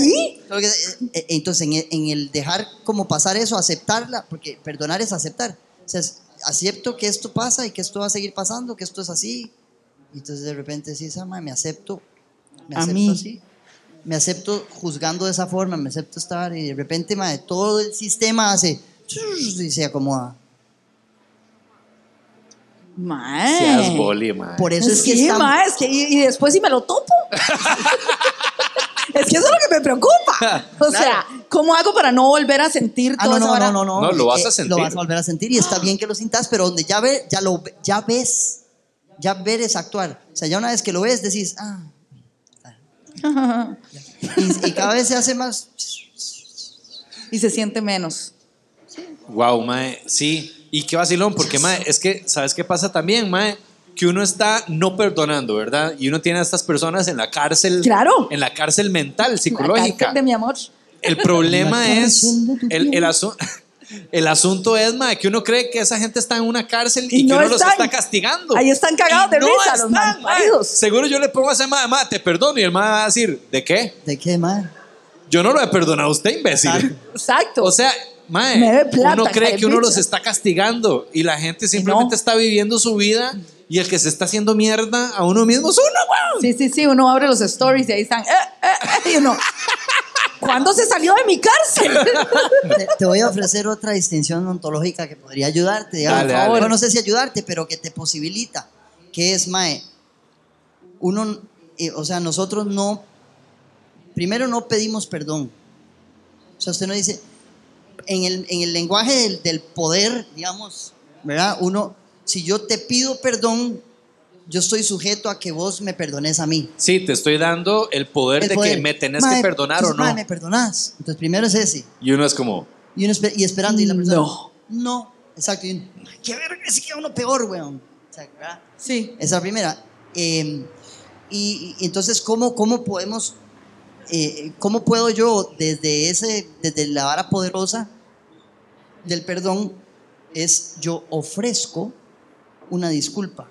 Sí. Lo que- eh, eh, Entonces, en el, dejar como pasar eso, aceptarla, porque perdonar es aceptar. O sea, acepto que esto pasa y que esto va a seguir pasando, que esto es así. Y entonces de repente decís, ah, me acepto. Me A acepto mí. así. Me acepto juzgando de esa forma, me acepto estar. Y de repente, mae, todo el sistema hace. Y se acomoda. Mae. Seas boli, mae. Por eso es que sí, estamos- mae, es que y, y después si me lo topo. [LAUGHS] es que eso es lo que me preocupa. O sea, ¿cómo hago para no volver a sentir Ah, todo no, eso? no, no, no, no. No, lo vas a sentir. Lo vas a volver a sentir y está bien que lo sintas, pero donde ya, ve, ya, lo, ya ves, ya ver es actuar. O sea, ya una vez que lo ves, decís, ah. Y, y cada vez se hace más. y se siente menos. Wow, mae, sí. Y qué vacilón, porque mae, es que, ¿sabes qué pasa también, mae? Que uno está no perdonando, ¿verdad? Y uno tiene a estas personas en la cárcel. Claro. En la cárcel mental, La psicológica. cárcel de mi amor. El problema La es. El, el, asu- [LAUGHS] el asunto es, mae, que uno cree que esa gente está en una cárcel y, Y que no uno los están. está castigando. Ahí están cagados de no risa los están, mae. malparidos. Seguro yo le pongo a ese mae, mae, te perdono. Y el mae va a decir, ¿de qué? ¿De qué, man? Yo no lo he perdonado a usted, imbécil. Exacto. Exacto. O sea, mae, plata, uno cree que uno los está castigando y la gente simplemente no. está viviendo su vida y el que se está haciendo mierda a uno mismo es uno, weón. Sí, sí, sí, uno abre los stories y ahí están. Eh, eh, eh, y uno, ¿cuándo se salió de mi cárcel? [LAUGHS] Te, te voy a ofrecer otra distinción ontológica que podría ayudarte. digamos. Dale, dale. Bueno, no sé si ayudarte, pero que te posibilita. Que es, Mae, uno, eh, o sea, nosotros no, primero no pedimos perdón. O sea, usted no dice, en el, en el lenguaje del, del poder, digamos, ¿verdad? Uno, si yo te pido perdón, yo estoy sujeto a que vos me perdones a mí. Sí, te estoy dando el poder El de poder. que me tenés Mae, que perdonar entonces, o no. Mae, me perdonás. Entonces, primero es ese. Y uno es como, Y, uno espe- y esperando, y la persona. No. No. Exacto. Y uno, "Ay, qué verga, ese queda uno peor, weón. O sea, ¿verdad? Sí. Esa primera. Eh, y, y entonces, ¿cómo, cómo podemos, eh, cómo puedo yo, desde, ese, desde la vara poderosa del perdón, es yo ofrezco una disculpa?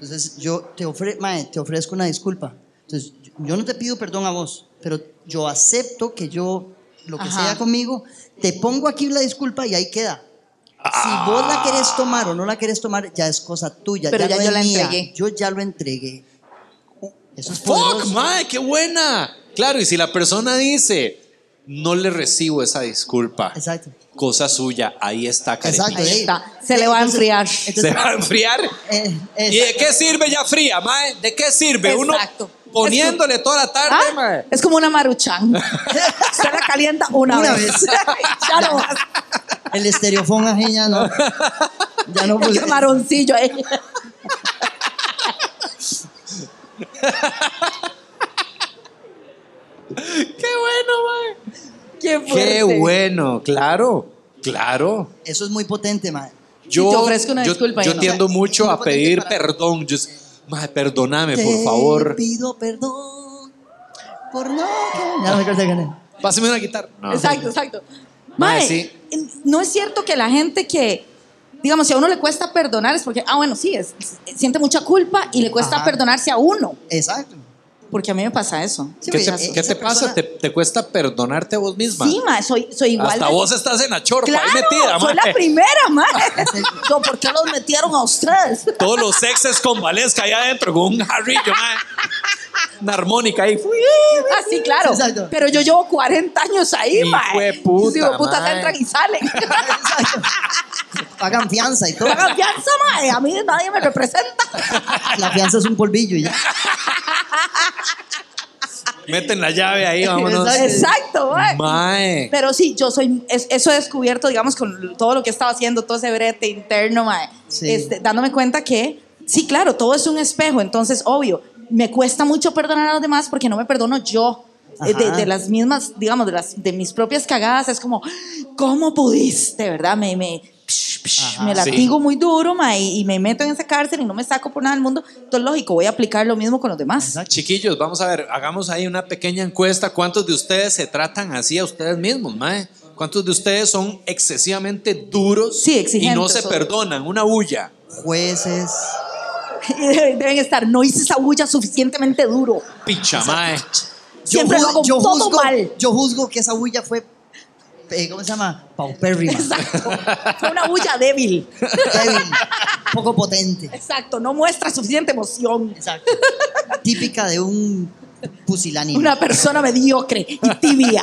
Entonces, yo te, ofre, mae, te ofrezco una disculpa. Entonces, yo- no te pido perdón a vos, pero yo acepto que yo, lo que Ajá. sea conmigo, te pongo aquí la disculpa y ahí queda. Si vos la querés tomar o no la querés tomar, ya es cosa tuya. Pero ya no yo es la mía. entregué. Yo ya lo entregué. Eso es fuck, poderoso. mae, qué buena. Claro, y si la persona dice, no le recibo esa disculpa, Exacto. cosa suya, ahí está, Karen. Exacto. Ahí está. Se le va a Entonces- enfriar. Se entonces, va a enfriar. eh, eh, ¿Y de qué sirve ya fría, mae? ¿De qué sirve? Uno Exacto. poniéndole toda la tarde, ¿Ah? mae. Es como una maruchan. [LAUGHS] Se la calienta una, Una vez. vez. [LAUGHS] ya no más. El estereofón ajá, ya no. Ya no. El camaroncillo ahí. [LAUGHS] Qué bueno, mae. Qué fuerte. Qué bueno, claro, claro. Eso es muy potente, man. Yo, te ofrezco una yo, disculpa, yo yo no. tiendo mucho a pedir para- perdón. Yo, mae, perdóname, por Te favor. pido perdón por no. que- Ya no me acuerdo de qué. Pásame una guitarra. No. Exacto, exacto. Mae, Mae, sí. no es cierto que la gente que, digamos, si a uno le cuesta perdonar es porque, ah, bueno, sí, es, siente mucha culpa y le cuesta Ajá. perdonarse a uno. Porque Porque a mí me pasa eso. Sí, ¿Qué porque te, qué pasa? ¿Te, te cuesta perdonarte a vos misma? Sí, soy, soy igual. Hasta de- vos estás en la chorpa Claro, ahí metida, soy la primera. Yo, [LAUGHS] ¿Por qué los metieron a ustedes? Todos los exes con Valesca allá adentro con un jarrillo, mae. Una armónica ahí. Ah, sí, claro. Exacto. Pero yo llevo 40 años ahí, Hijo mae. de puta, Sí, hijo de mae. entran y salen. [LAUGHS] Exacto. Pagan fianza y todo. Pagan fianza, mae. A mí nadie me representa. La fianza es un polvillo y ya. Meten la llave ahí, vámonos. Exacto. Mae. Mae. Pero sí, yo soy, es- eso he descubierto, digamos, con todo lo que he estado haciendo, todo ese brete interno, mae, Sí. este, dándome cuenta que, sí, claro, todo es un espejo, entonces, obvio, me cuesta mucho perdonar a los demás porque no me perdono yo. Eh, De, de las mismas, digamos, de, las, de mis propias cagadas, es como, ¿cómo pudiste, verdad? Me, me, psh, psh, Ajá. me latigo muy duro, mae, y, y me meto en esa cárcel y no me saco por nada del mundo. Entonces, lógico, voy a aplicar lo mismo con los demás. Exacto. Chiquillos, vamos a ver, hagamos ahí una pequeña encuesta. ¿Cuántos de ustedes se tratan así a ustedes mismos, mae? ¿Cuántos de ustedes son excesivamente duros Sí, y no se son- perdonan? Una bulla. Jueces. [LAUGHS] Deben estar, no hice esa bulla suficientemente duro. Picha, mae. Siempre ju- lo hago todo juzgo, mal. Yo juzgo que esa bulla fue. Eh, ¿Cómo se llama? Paupérrima. Exacto. Fue una bulla débil. Débil. poco potente. Exacto, no muestra suficiente emoción. Exacto. Típica de un pusilánime. Una persona mediocre y tibia.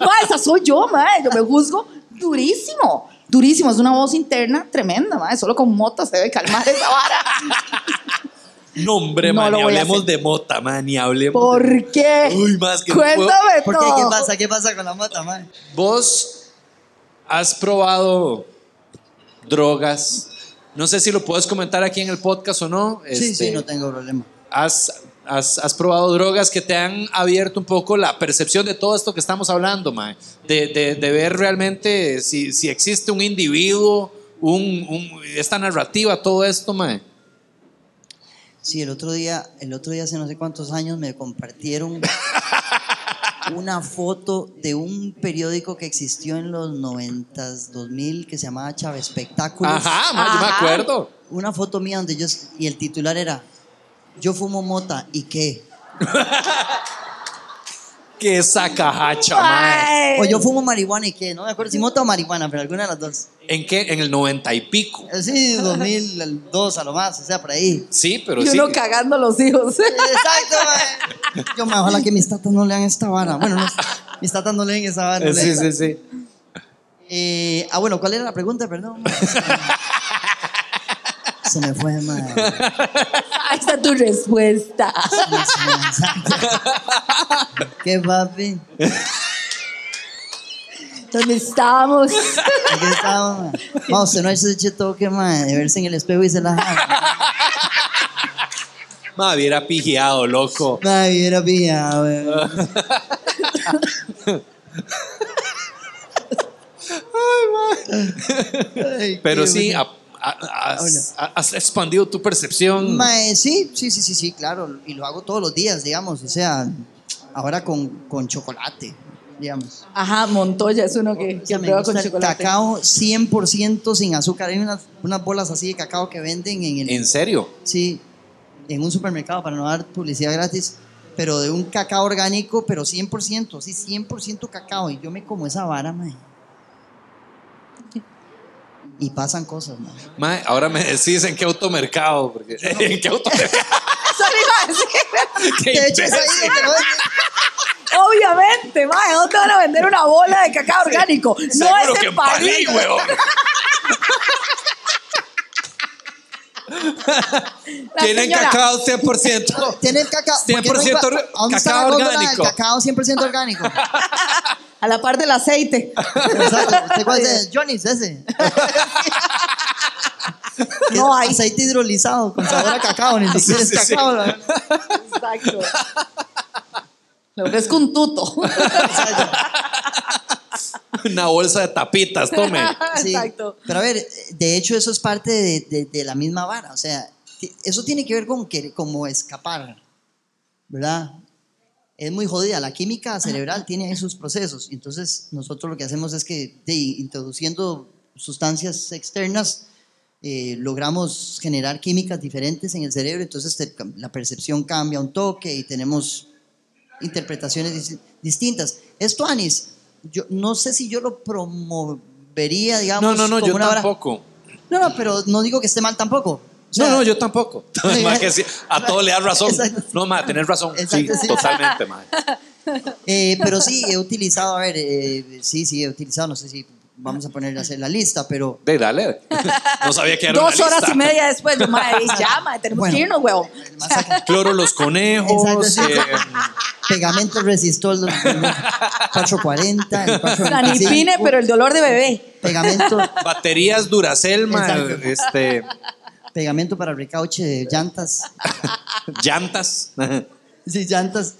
no, esa soy yo, mae. Yo me juzgo durísimo. Durísimo. Es una voz interna tremenda, mae. Solo con mota se debe calmar esa vara. No, hombre, No man, ni hablemos de mota, man, ni hablemos. de- ¿Por qué? Uy, más que no puedo- Cuéntame ¿Por qué? todo. ¿Qué pasa? ¿Qué pasa con la mota, man? Vos has probado drogas. No sé si lo puedes comentar aquí en el podcast o no. Sí, Este, sí, no tengo problema. has, has, has probado drogas que te han abierto un poco la percepción de todo esto que estamos hablando, mae. De, de, de ver realmente si, si existe un individuo, un, un- esta narrativa, todo esto, mae. Sí, el otro día, el otro día hace no sé cuántos años me compartieron [LAUGHS] una foto de un periódico que existió en los 90, 2000 que se llamaba Chávez Espectáculos. Ajá, yo me acuerdo. Una foto mía donde yo y el titular era Yo fumo mota y qué? [LAUGHS] Qué. Ay. O yo fumo marihuana y qué, no me acuerdo si mota o marihuana, pero alguna de las dos. ¿En qué? En el noventa y pico. Sí, 2002 a lo más, o sea, por ahí. Sí, pero y sí. uno cagando a los hijos. Exacto, mae. Yo me ojalá que mis tatas no lean esta vara. Bueno, no, mis tatas no leen esa vara. no Sí, leen. sí, sí. Eh, ah, bueno, ¿cuál era la pregunta? Perdón. [LAUGHS] Se me fue, madre. Ahí está tu respuesta. ¿Qué papi? ¿Dónde estamos? Aquí estamos, mae. Vamos, usted no ha hecho ese toque, madre, de verse en el espejo y se la jala. Me hubiera pijeado, loco. Madre, hubiera pillado, weón. Ay, Pero qué sí, bueno. a- a- has, has expandido tu percepción. Mae, sí, sí, sí, sí, sí, claro. Y lo hago todos los días, digamos. O sea, ahora con, con chocolate, digamos. Ajá, Montoya es uno que, O que sea, me prueba gusta con el chocolate. cacao 100% sin azúcar. Hay unas, unas bolas así de cacao que venden en el... ¿En serio? Sí, en un supermercado para no dar publicidad gratis. Pero de un cacao orgánico, pero 100%, sí, 100% cacao. Y yo me como esa vara, mae. Y pasan cosas, mae. Mae, ahora me decís en qué automercado. Porque, [LAUGHS] ¿En qué automercado? [LAUGHS] Eso le iba a decir. [LAUGHS] Qué De hecho, es ahí Obviamente, mae, ¿dónde van a vender una bola de cacao orgánico? No es que en en Palí, París. weón. Tienen señora, cacao 100%. Tiene el cacao. ¿por qué no 100% iba- or- ¿A dónde está cacao orgánico. Cacao 100% orgánico. A la par del aceite. Exacto. ¿Usted cuál es? Johnny's, ese. [LAUGHS] No hay. Aceite hidrolizado con sabor a cacao, ni siquiera Sí, es sí, cacao. la- Exacto. Le ofrezco un tuto. [LAUGHS] Una bolsa de tapitas, tome. [LAUGHS] Sí. Exacto. Pero a ver, de hecho eso es parte de, de- de la misma vara. O sea, eso tiene que ver con que, como escapar, ¿verdad? Es muy jodida. La química cerebral tiene esos procesos. Entonces nosotros lo que hacemos es que de, introduciendo sustancias externas, eh, logramos generar químicas diferentes en el cerebro. Entonces te- la percepción cambia un toque y tenemos interpretaciones dis- distintas. Esto, Anis, yo no sé si yo lo promovería, digamos. No, no, no, yo vara- tampoco. No, no, pero no digo que esté mal tampoco. O sea, No, no, yo tampoco. [LAUGHS] Ma, que sí, a todo le das razón. Exacto. No, ma, tenés razón. Sí, Exacto, sí. totalmente, ma. [LAUGHS] eh, pero sí, he utilizado, a ver, eh, sí, sí, he utilizado, no sé si vamos a poner a hacer la lista, pero De, dale. [LAUGHS] No sabía que era Dos una horas lista. y media después, yo, madre, ya, madre, tenemos Bueno. que irnos, huevo. Cloro los conejos. Eh, pegamento resistol del 440, el 425, Sanipine, pero el dolor de bebé. pegamento, baterías Duracell, ma, Exacto. este, pegamento para recauche de llantas. llantas. Sí, llantas.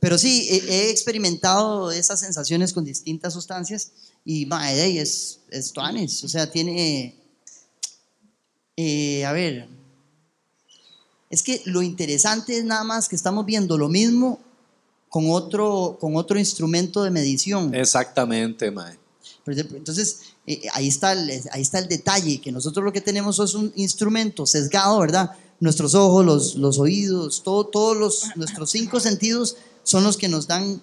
Pero sí, he, he experimentado esas sensaciones con distintas sustancias y mae, ey, es, es tuanis. O sea, tiene. eh, a ver. Es que lo interesante es nada más que estamos viendo lo mismo con otro, con otro instrumento de medición. Exactamente, ma. Por ejemplo, entonces, eh, ahí, está el, ahí está el detalle, que nosotros lo que tenemos es un instrumento sesgado, ¿verdad? Nuestros ojos, los, los oídos, todo, todos los, nuestros cinco sentidos son los que nos dan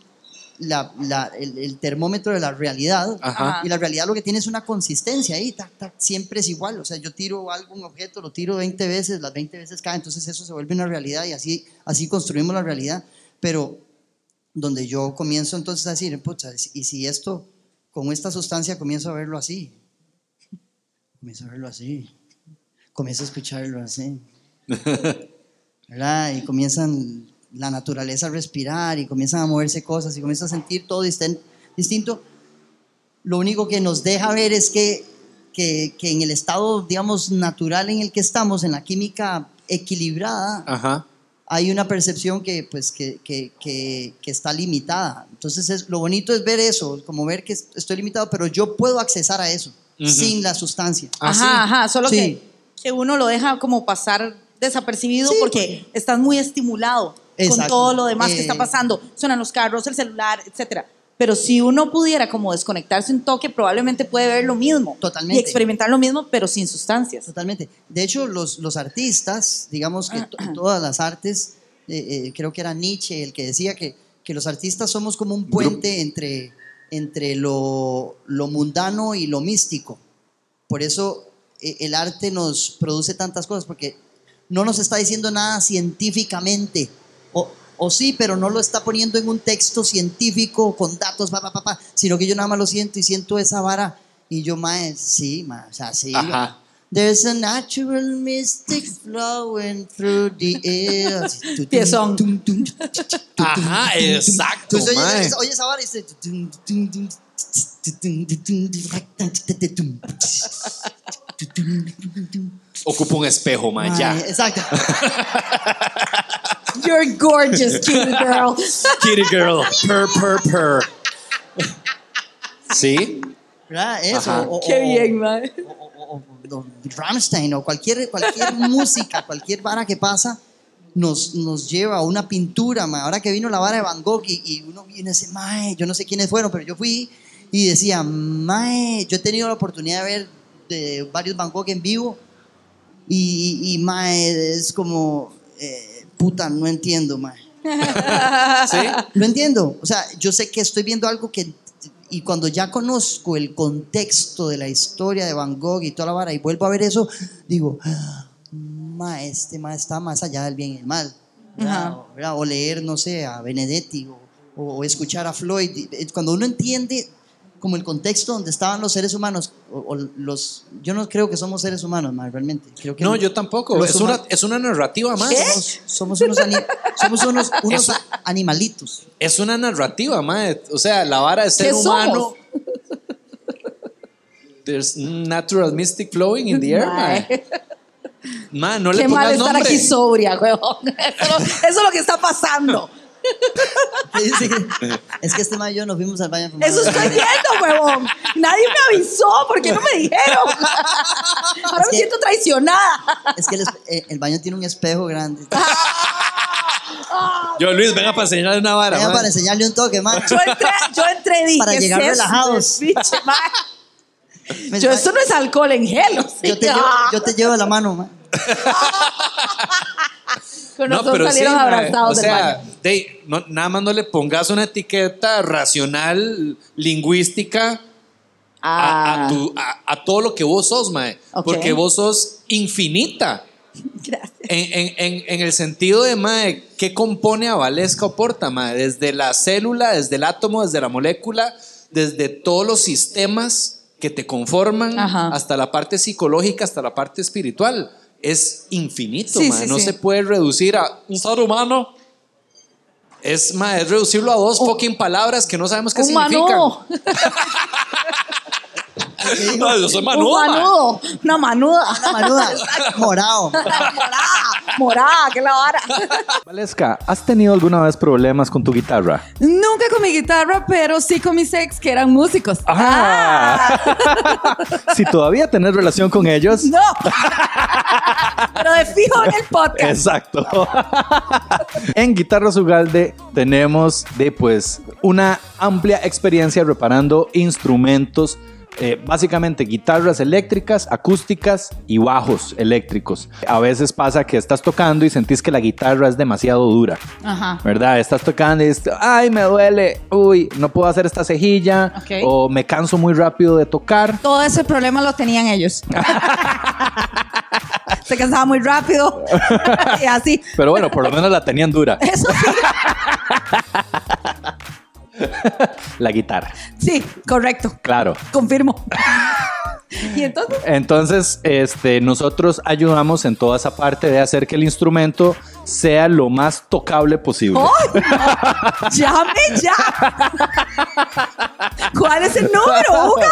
la- la- el, el termómetro de la realidad. Ajá. Y la realidad lo que tiene es una consistencia ahí, tac, tac, siempre es igual. O sea, yo tiro algo, un objeto, lo tiro 20 veces, las 20 veces cae, entonces eso se vuelve una realidad y así, así construimos la realidad. Pero donde yo comienzo entonces a decir, pucha, y si esto, con esta sustancia comienzo a verlo así, comienzo a verlo así, comienzo a escucharlo así, [LAUGHS] ¿verdad? Y comienzan la naturaleza a respirar y comienzan a moverse cosas y comienzan a sentir todo disten- distinto. Lo único que nos deja ver es que, que, que en el estado, digamos, natural en el que estamos, en la química equilibrada, Ajá. hay una percepción que, pues, que, que, que, que está limitada. Entonces, es, lo bonito es ver eso, como ver que estoy limitado, pero yo puedo accesar a eso sin la sustancia. Ah, Ajá, sí. ajá, solo Sí. que, que uno lo deja como pasar desapercibido Sí, porque estás muy estimulado con Exacto. todo lo demás que Eh. está pasando. Suenan los carros, el celular, etcétera. Pero si uno pudiera como desconectarse un toque, probablemente puede ver lo mismo. Totalmente. Y experimentar lo mismo, pero sin sustancias. Totalmente. De hecho, los, los artistas, digamos que to- todas las artes, eh, eh, creo que era Nietzsche el que decía que, que los artistas somos como un puente entre, entre lo, lo mundano y lo místico. Por eso eh, el arte nos produce tantas cosas, porque no nos está diciendo nada científicamente. O, sí, pero no lo está poniendo en un texto científico con datos, pa, pa, pa, pa, sino que yo nada más lo siento y siento esa vara. Y yo, mae, sí, mae, o sea, sí. Ajá. There's a natural mystic flowing through the air. Piezón. Ajá, exacto, Entonces, oye, mae. esa- oye esa vara y dice... Ocupa un espejo, man, ya. Mae, Exacto. You're gorgeous, kitty girl. [LAUGHS] Kitty girl, purr, purr, purr. ¿Sí? ¿Verdad? Eso. Ajá. o- o- Qué bien, man. o, o- o- o Rammstein o cualquier, cualquier [LAUGHS] música, cualquier vara que pasa, nos, nos lleva a una pintura. ma. Ahora que vino la vara de Van Gogh y, y uno viene y dice, mae, yo no sé quiénes fueron, pero yo fui y decía, mae, yo he tenido la oportunidad de ver de varios Van Gogh en vivo y, y mae, es como, eh, puta, no entiendo, mae. [LAUGHS] ¿Sí? No entiendo. O sea, yo sé que estoy viendo algo que. Y cuando ya conozco el contexto de la historia de Van Gogh y toda la vara y vuelvo a ver eso, digo, "Ah, ma, este ma está más allá del bien y el mal. O, ¿verdad? O leer, no sé, a Benedetti o, o escuchar a Floyd. Eh, Cuando uno entiende como el contexto donde estaban los seres humanos, o, o los, yo no creo que somos seres humanos, ma, realmente. Creo que No, yo tampoco. Es una, es una narrativa más. Somos, somos unos, ani- somos unos, [LAUGHS] animalitos. Es una narrativa, mae. O sea, la vara de ser ¿Qué humano. [LAUGHS] There's natural mystic flowing in the air. Mae. Mae, no le Qué mal pongas estar nombre. aquí sobria, huevón. [LAUGHS] Eso es lo que está pasando. [LAUGHS] Dice que- es que este mayo y yo nos fuimos al baño. Eso estoy viendo, huevón. Nadie me avisó. ¿Por qué no me dijeron? Ahora Es me que- siento traicionada. Es que el, eh, el baño tiene un espejo grande. Yo, Luis, venga para enseñarle una vara. Venga para enseñarle un toque, man. Yo entré, yo entré dije, Para ¿qué es llegar relajados. Biche, Yo, esto no es alcohol en gel. ¿o sí? yo, te llevo, yo te llevo la mano, man. [LAUGHS] Con No, pero sí, abrazados o del sea, baño. de- no- nada más no le pongas una etiqueta racional, lingüística a, Ah, a tu- a- a todo lo que vos sos, mae. Ok. Porque vos sos infinita. gracias. En, en- en- en el sentido de, mae, ¿qué compone a Valesca Oporta, mae? Desde la célula, desde el átomo, desde la molécula, desde todos los sistemas que te conforman, Ajá. hasta la parte psicológica, hasta la parte espiritual. Es infinito, Sí, mae. sí, no sí. se puede reducir a un ser humano. Es, mae, es reducirlo a dos fucking palabras que no sabemos qué Un significan. [LAUGHS] No, yo soy Un manudo, mae. manudo. Una manuda. Una manuda, [LAUGHS] morado. [LAUGHS] morada. Morada, que la vara. [LAUGHS] Valesca, ¿has tenido alguna vez problemas con tu guitarra? Nunca con mi guitarra, pero sí con mis ex que eran músicos. Ah. si todavía tenés relación con ellos. No. Pero de fijo en el podcast. Exacto. en Guitarras Ugalde tenemos de pues una amplia experiencia reparando instrumentos eh, básicamente guitarras eléctricas, acústicas y bajos eléctricos. A veces pasa que estás tocando y sentís que la guitarra es demasiado dura, Ajá. ¿verdad? Estás tocando y dices, ay, me duele, uy, no puedo hacer esta cejilla, Ok. o me canso muy rápido de tocar. Todo ese problema lo tenían ellos. [LAUGHS] Se cansaba muy rápido. [LAUGHS] y así. Pero bueno, por lo menos la tenían dura, Eso sí. [LAUGHS] [LAUGHS] la guitarra, Sí, correcto. claro. Confirmo. [LAUGHS] y entonces, Entonces, este, nosotros ayudamos en toda esa parte de hacer que el instrumento sea lo más tocable posible. no! ¡Llame ya! [LAUGHS] ¿Cuál es el número, Uga?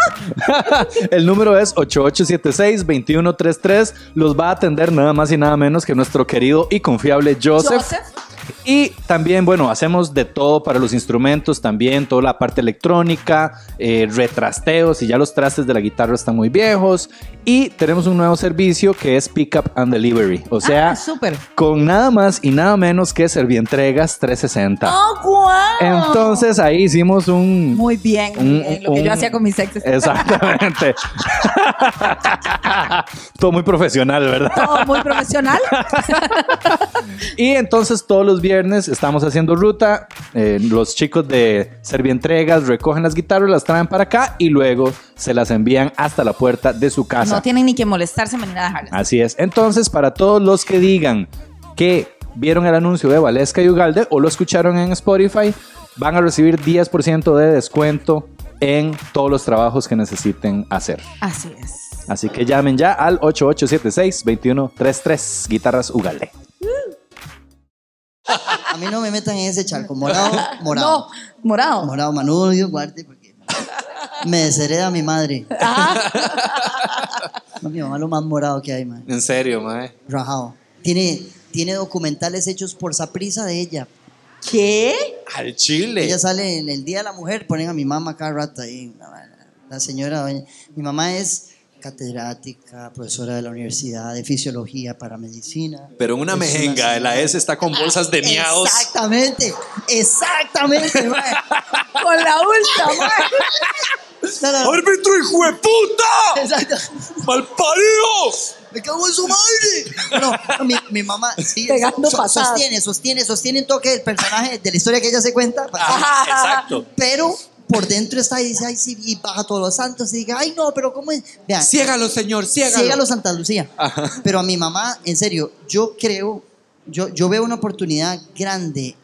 El número es 8876-2133. Los va a atender nada más y nada menos que nuestro querido y confiable Joseph. Joseph. Y también, bueno, hacemos de todo para los instrumentos, también toda la parte electrónica, eh, retrasteos, y ya los trastes de la guitarra están muy viejos. Y tenemos un nuevo servicio que es Pickup and Delivery. O sea, Ah, con nada más y nada menos que Servientregas 360. ¡Oh, guau! Entonces ahí hicimos un... Muy bien, un- bien, lo que yo hacía con mis exes. Exactamente. [LAUGHS] Todo muy profesional, ¿verdad? Todo muy profesional. [LAUGHS] Y entonces todos los viernes estamos haciendo ruta. eh, los chicos de Servientregas recogen las guitarras, las traen para acá y luego se las envían hasta la puerta de su casa. No tienen ni que molestarse ni nada dejarlas. Así es. Entonces, para todos los que digan que vieron el anuncio de Valesca y Ugalde o lo escucharon en Spotify, van a recibir 10% de descuento en todos los trabajos que necesiten hacer. Así es. Así que llamen ya al 8876-2133 Guitarras Ugalde. A mí no me metan en ese charco. Morado, morado. No, morado. Morado, manudo, Dios guarde, porque me deshereda mi madre. No, [LAUGHS] mi mamá lo más morado que hay, man. En serio, mae. Rajado. Tiene, tiene documentales hechos por Saprisa de ella. ¿Qué? Al chile. Ella sale en el Día de la Mujer, ponen a mi mamá cada rato ahí. La, la señora, doña- mi mamá es catedrática, profesora de la universidad de fisiología para medicina. Pero una mejenga de la S está con bolsas de miados. Exactamente, exactamente, mae. Con la ultra, mae. No, no, no. ¡Árbitro, hijo de puta! Exacto. ¡Malparido! ¡Me cago en su madre! No, no, mi, mi mamá sí, Pegando sostiene, sostiene, sostiene un toque del personaje de la historia que ella se cuenta. Ajá, exacto. Pero por dentro está y dice, ay, sí, y baja todos los santos y diga, ay, no, pero ¿cómo es? Vean, Ciégalo, señor, ciégalo. ciégalo Santa Lucía. Pero a mi mamá, en serio, yo creo, yo, yo veo una oportunidad grande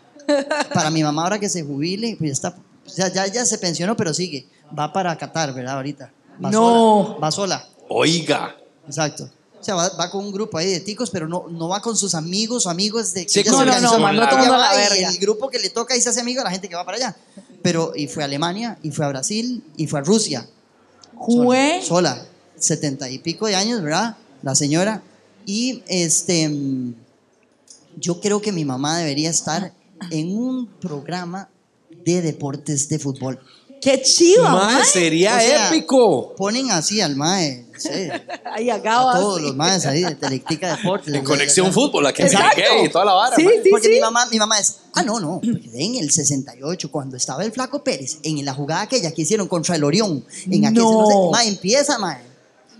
para mi mamá ahora que se jubile, pues ya está, sea, ya, ya se pensionó, pero sigue. Va para Qatar, ¿verdad? Ahorita. Va No. sola, va sola. Oiga. Exacto. O sea, va, va con un grupo ahí de ticos, pero no, no va con sus amigos o amigos de que Sí, no, no, Ella todo mundo a la verga. El grupo que le toca y se hace amigo de la gente que va para allá. Pero, y fue a Alemania, y fue a Brasil, y fue a Rusia. Jue. Sola. Setenta y pico de años, ¿verdad? La señora. Y este. Yo creo que mi mamá debería estar en un programa de deportes de fútbol. ¡Qué chiva, Mae, mae! sería O sea, épico. Ponen así al mae, sé, [LAUGHS] Ahí a acaba. todos los maes ahí de Telectica Deportes. En Conexión Fútbol, la que gay y toda la vara. Sí, mae. sí, Porque sí. mi mamá, mi mamá es, ah, no, no, porque en el 68, cuando estaba el Flaco Pérez, en la jugada aquella que hicieron contra el Orión, en aquel, No. no sé, ma, empieza, ma.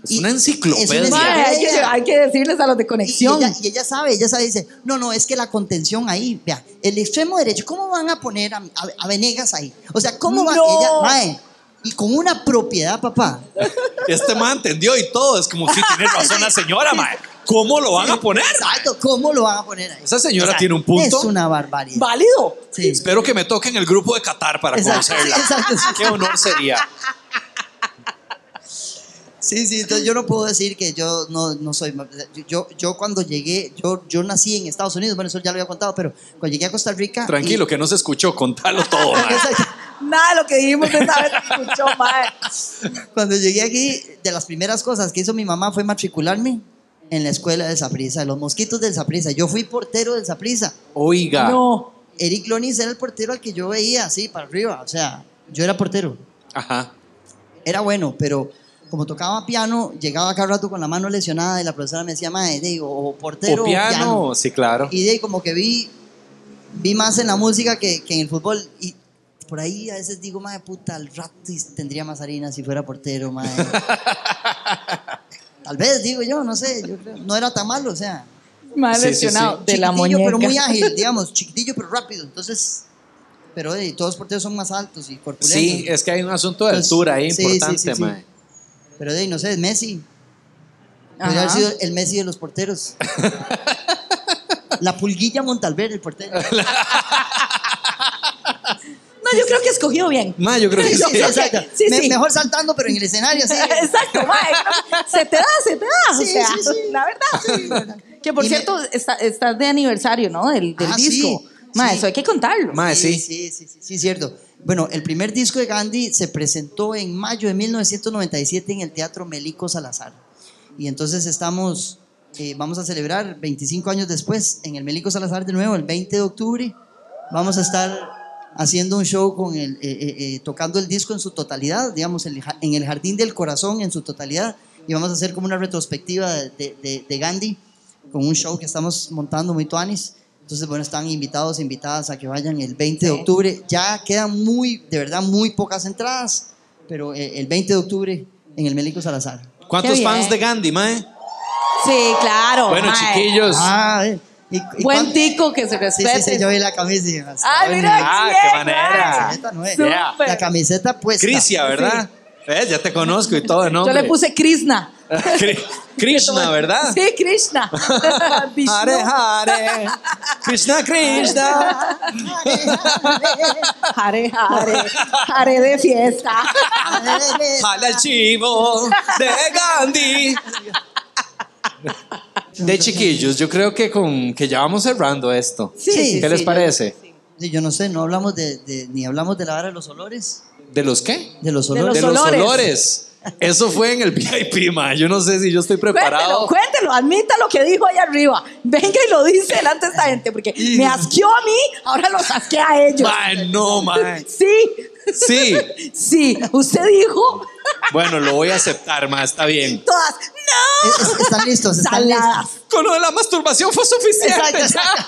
Es una enciclopedia. Es una Mae, hay, que, enciclopedia. hay que decirles a los de Y, y conexión. ella, y ella sabe, ella sabe, dice, no, no, es que la contención ahí, vea, el extremo derecho, ¿cómo van a poner a, a- a Venegas ahí? O sea, ¿cómo va No. ella, mae, y con una propiedad, papá. Este man entendió y todo. Es como si tiene razón la señora, mae. ¿Cómo lo van a poner? Exacto, ¿cómo lo van a poner ahí? Esa señora tiene un punto. Es una barbaridad. ¿Válido? Sí. Espero que me toque en el grupo de Qatar para Exacto, conocerla. [LAUGHS] exacto. Qué honor sería. Sí, sí, entonces yo no puedo decir que yo no, no soy... Yo, yo, cuando llegué, yo, yo nací en Estados Unidos, bueno, eso ya lo había contado, pero cuando llegué a Costa Rica... Tranquilo, que no se escuchó. Contalo todo. [LAUGHS] Nada de lo que dijimos esa vez se escuchó, mae. Cuando llegué aquí, de las primeras cosas que hizo mi mamá fue matricularme en la escuela de los mosquitos del Saprissa. Yo fui portero del Saprissa. Oiga. No. Eric Lonis era el portero al que yo veía así para arriba, o sea, yo era portero. Ajá. Era bueno, pero como tocaba piano, llegaba cada rato con la mano lesionada y la profesora me decía, mae, digo, o portero O piano. Sí, claro. Y de ahí como que vi, vi más en la música que, que en el fútbol. Y por ahí a veces digo, madre puta, al rato tendría más harina si fuera portero, madre. [LAUGHS] Tal vez, digo yo, no sé, yo creo, no era tan malo, o sea, Más Sí, sí, lesionado sí. de la muñeca. pero muy ágil, [LAUGHS] digamos, chiquitillo pero rápido, entonces, pero eh, todos los porteros son más altos y corpulentos. Sí, es que hay un asunto de Entonces, altura ahí sí, sí, importante, sí, sí. mae. Pero de ahí, no sé, Messi. Podría haber sido el Messi de los porteros. La pulguilla Montalver, el portero. No, yo creo que escogió bien. Mae, yo creo que Sí, sí. sí, exacto. Sí, Me- sí. Mejor saltando, pero en el escenario, sí. [LAUGHS] Exacto, mae. Se te da, se te da. Sí, o sea, sí, sí. la verdad. Que por Y me- cierto, está- estás de aniversario, ¿no? Del, del Ah, sí, disco. Mae, sí. eso hay que contarlo. Mae, sí. Sí, sí, sí, sí, cierto. Bueno, el primer disco de Gandhi se presentó en mayo de 1997 en el Teatro Melico Salazar. Y entonces estamos, eh, vamos a celebrar 25 años después en el Melico Salazar de nuevo, el 20 de octubre. Vamos a estar haciendo un show con el, eh, eh, eh, tocando el disco en su totalidad, digamos, en el Jardín del Corazón en su totalidad. Y vamos a hacer como una retrospectiva de Gandhi con un show que estamos montando muy tuanis. Entonces, bueno, están invitados e invitadas a que vayan el 20 de Sí. octubre. Ya quedan muy, de verdad, muy pocas entradas, pero eh, el 20 de octubre en el Melico Salazar. ¿Cuántos fans de Gandhi, mae? Sí, claro. Bueno, mae. chiquillos. Ah, eh. ¿Y, y Buen tico que se Sí, respete. sí, sí, yo vi la Ay, hoy mira, Ah, qué manera. La camiseta no es. La camiseta puesta. Crisia, ¿verdad? ¿Ves? Ya te conozco y todo, ¿no? Yo le puse Krishna. [LAUGHS] Krishna, ¿verdad? Sí, Krishna. [LAUGHS] Hare Hare, Krishna Krishna. Hare, hare, hare de fiesta. Jale al chivo de Gandhi. De chiquillos, yo creo que con que ya vamos cerrando esto. Sí, ¿Qué sí, les yo- parece? Sí, Yo no sé, no hablamos de, de- ni hablamos de la vara de los olores. ¿De los qué? De los De olores. los de los olores. Eso fue en el VIP, ma. Yo no sé si yo estoy Cuéntelo, preparado. cuéntelo, admita lo que dijo allá arriba. Venga y lo dice delante de esta gente, porque me asqueó a mí, ahora los asqué a ellos. Ma, no, ma. Sí, Sí. sí, usted dijo Bueno, lo voy a aceptar, ma. Está bien. todas, no, Es- es- están listos, están saladas. listos. Con lo de la masturbación fue suficiente. Exacto, [LAUGHS] exacto.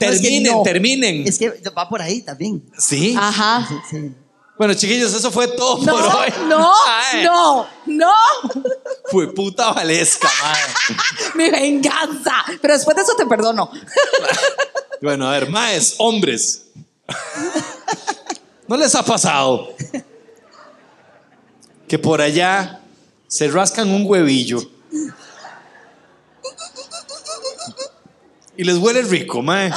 No, es que Terminen, no. terminen. Es que va por ahí también. Sí. Ajá. Sí, sí. Bueno, chiquillos, eso fue todo No, por hoy. no, Ay, no, no, Fue puta valesca, ma. [LAUGHS] mi venganza. Pero después de eso te perdono. [LAUGHS] Bueno, a ver, maes, hombres. ¿No les ha pasado que por allá se rascan un huevillo y les huele rico, mae?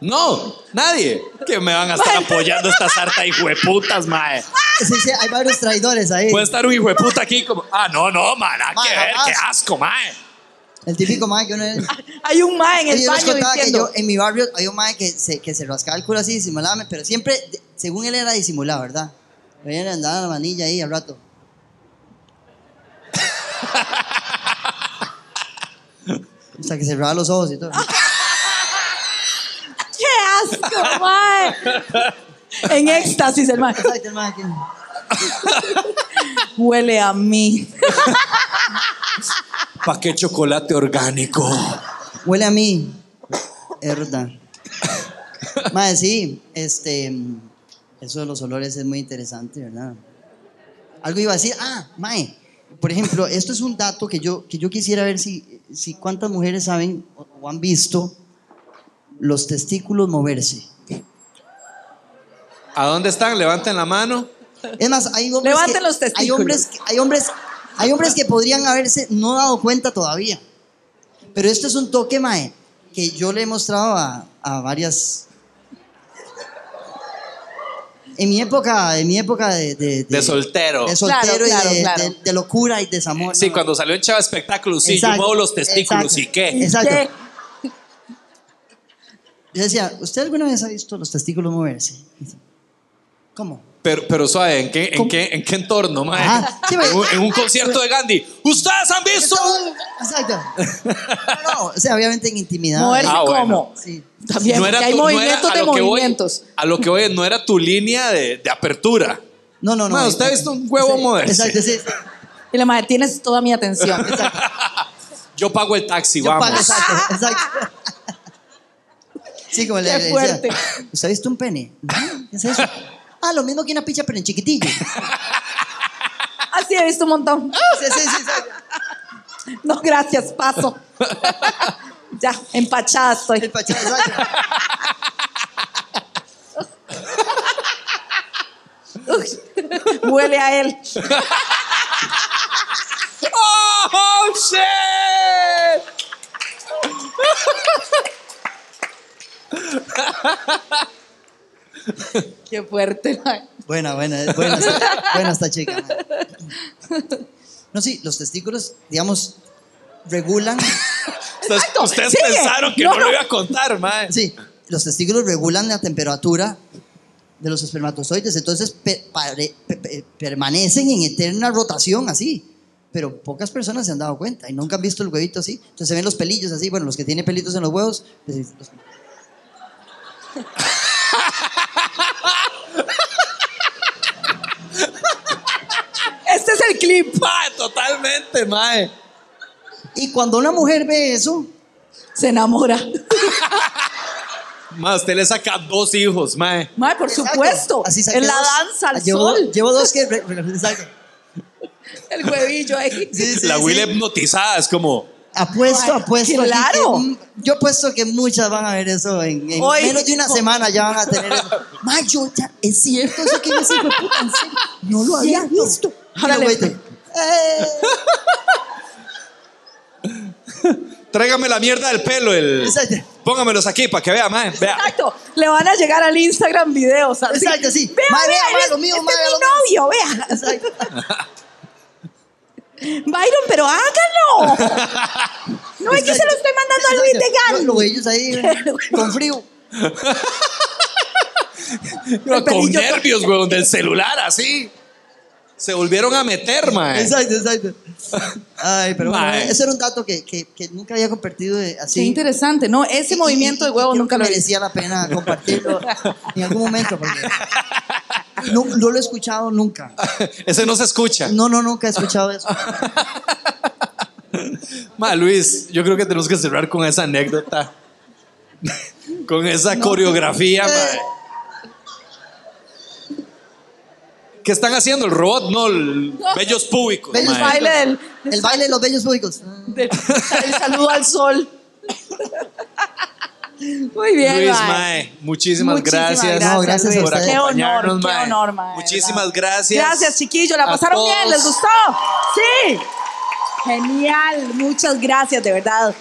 No, nadie. Que me van a estar apoyando esta sarta de hijueputas, mae. Sí, sí, hay varios traidores ahí. Puede estar un hijueputa aquí como, ah, no, no, man, que Mae, ver, qué asco, mae. El típico mae que uno... Hay un ma en el yo les baño contaba que yo en mi barrio había un mae que se, que se rascaba el culo así disimuladamente, pero siempre, según él era disimulado, ¿verdad? Pero él andaba la manilla ahí al rato. [LAUGHS] O sea, que cerraba los ojos y todo. ¡Qué asco, mae! En éxtasis, el mae. Exacto, el mae que- Huele a mí. ¿Pa' qué chocolate orgánico? Huele a mí. Es verdad. Mae, sí, este. Eso de los olores es muy interesante, ¿verdad? Algo iba a decir. Ah, Mae. Por ejemplo, esto es un dato que yo, que yo quisiera ver si, si cuántas mujeres saben o, o han visto los testículos moverse. ¿A dónde están? Levanten la mano. Es más, hay hombres. Levanten que, los Hay testículos. hombres, que- hay, hombres, hay hombres que podrían haberse no dado cuenta todavía. Pero esto es un toque, Mae, que yo le he mostrado a, a varias. En mi época, en mi época de, de, De soltero. de soltero Claro, y claro, de, claro. de- de locura y desamor. Sí, ¿no? cuando salió en Chava Espectáculo, sí, Exacto, yo muevo los testículos exacto. y qué. Exacto. ¿Qué? Yo decía, ¿usted alguna vez ha visto los testículos moverse? ¿Cómo? Pero, pero suave, ¿en qué, en ¿Cómo? qué, en qué entorno, mae? Ajá, sí, mae. en, un, en un concierto de Gandhi. ¿Ustedes han visto? Exacto. No, no, o sea, obviamente en intimidad. Moverse Ah, bueno. Sí. También, No era hay tu- no era- movimientos a de voy- movimientos. a lo que voy, no era tu línea de, de apertura. No, no, no. Ma, ¿usted ha visto un huevo Sí, moverse? Exacto, sí. Y la madre, tienes toda mi atención. [LAUGHS] Yo pago el taxi, Yo vamos. pago, exacto, exacto. Sí, como le fuerte. decía, ¿usted ha visto un pene? ¿Qué es eso? Ah, lo mismo que una picha, pero en chiquitillo. Así he visto un montón. Sí, sí, sí. sí. No, gracias, paso. ya, empachada estoy. Huele a él. ¡Oh, shit! Qué fuerte. mae. Buena, buena, buena, esta- buena esta chica. man. No, sí, los testículos, digamos, regulan. Ustedes, Exacto, ustedes pensaron que No, no, lo iba a contar, mae. Sí, los testículos regulan la temperatura de los espermatozoides, entonces pe- pare- pe- pe- permanecen en eterna rotación así. Pero pocas personas se han dado cuenta y nunca han visto el huevito así. Entonces se ven los pelillos así. Bueno, los que tienen pelitos en los huevos. pues, los- Este es el clip. Mae, totalmente, mae. Y cuando una mujer ve eso, Se enamora. Mae, usted le saca dos hijos, mae. Mae, por Exacto. supuesto. Así saqué en la dos. danza, al llevo, sol. Llevo dos que. El huevillo ahí. Sí, sí, la sí. Will hipnotizada es como. Apuesto, apuesto. claro. que, yo apuesto que muchas van a ver eso en, en Hoy- menos de una semana ya van a tener eso. [LAUGHS] Ma, yo ya, es cierto eso que me dijo, puta, en serio, no lo había visto. Órale. Y luego, eh, Tráigame la mierda del pelo, el. Exacto. Póngamelos aquí para que vea, mae. Vea. Exacto. Le van a llegar al Instagram videos así. Exacto, sí. Vea, Mae, vea, vea, mae, este- lo mío, este mae, es lo mi novio, vea. exacto. [LAUGHS] Byron, pero hágalo. [LAUGHS] No es que se lo estoy mandando a Luis de Lo- Gandhi. Lo ellos ahí [LAUGHS] con frío. Con pelillo- nervios, weón, del celular, así. Se volvieron a meter, mae. Exacto, exacto. Ay, pero bueno, ese era un dato que, que, que nunca había compartido así. Qué interesante, ¿no? Ese Y- movimiento y- de huevo y creo nunca lo merecía la pena compartirlo en algún momento porque [LAUGHS] no, no lo he escuchado nunca. [LAUGHS] Ese no se escucha. No, no, nunca he escuchado eso. [LAUGHS] Ma, Luis, yo creo que tenemos que cerrar con esa anécdota. [LAUGHS] con esa coreografía, mae. ¿Qué están haciendo? El robot, no, el bellos públicos. Bellos El mae. baile del, El baile de los bellos públicos. del- el saludo al sol. Muy bien, Luis, mae. mae, muchísimas, Muchísimas gracias, No, gracias Luis. a por ustedes. Qué honor, acompañarnos, qué mae. honor, mae, Muchísimas ¿verdad? gracias. Gracias, chiquillos. ¿La pasaron bien? todos. ¿Les gustó? Sí. Genial. Muchas gracias, de verdad.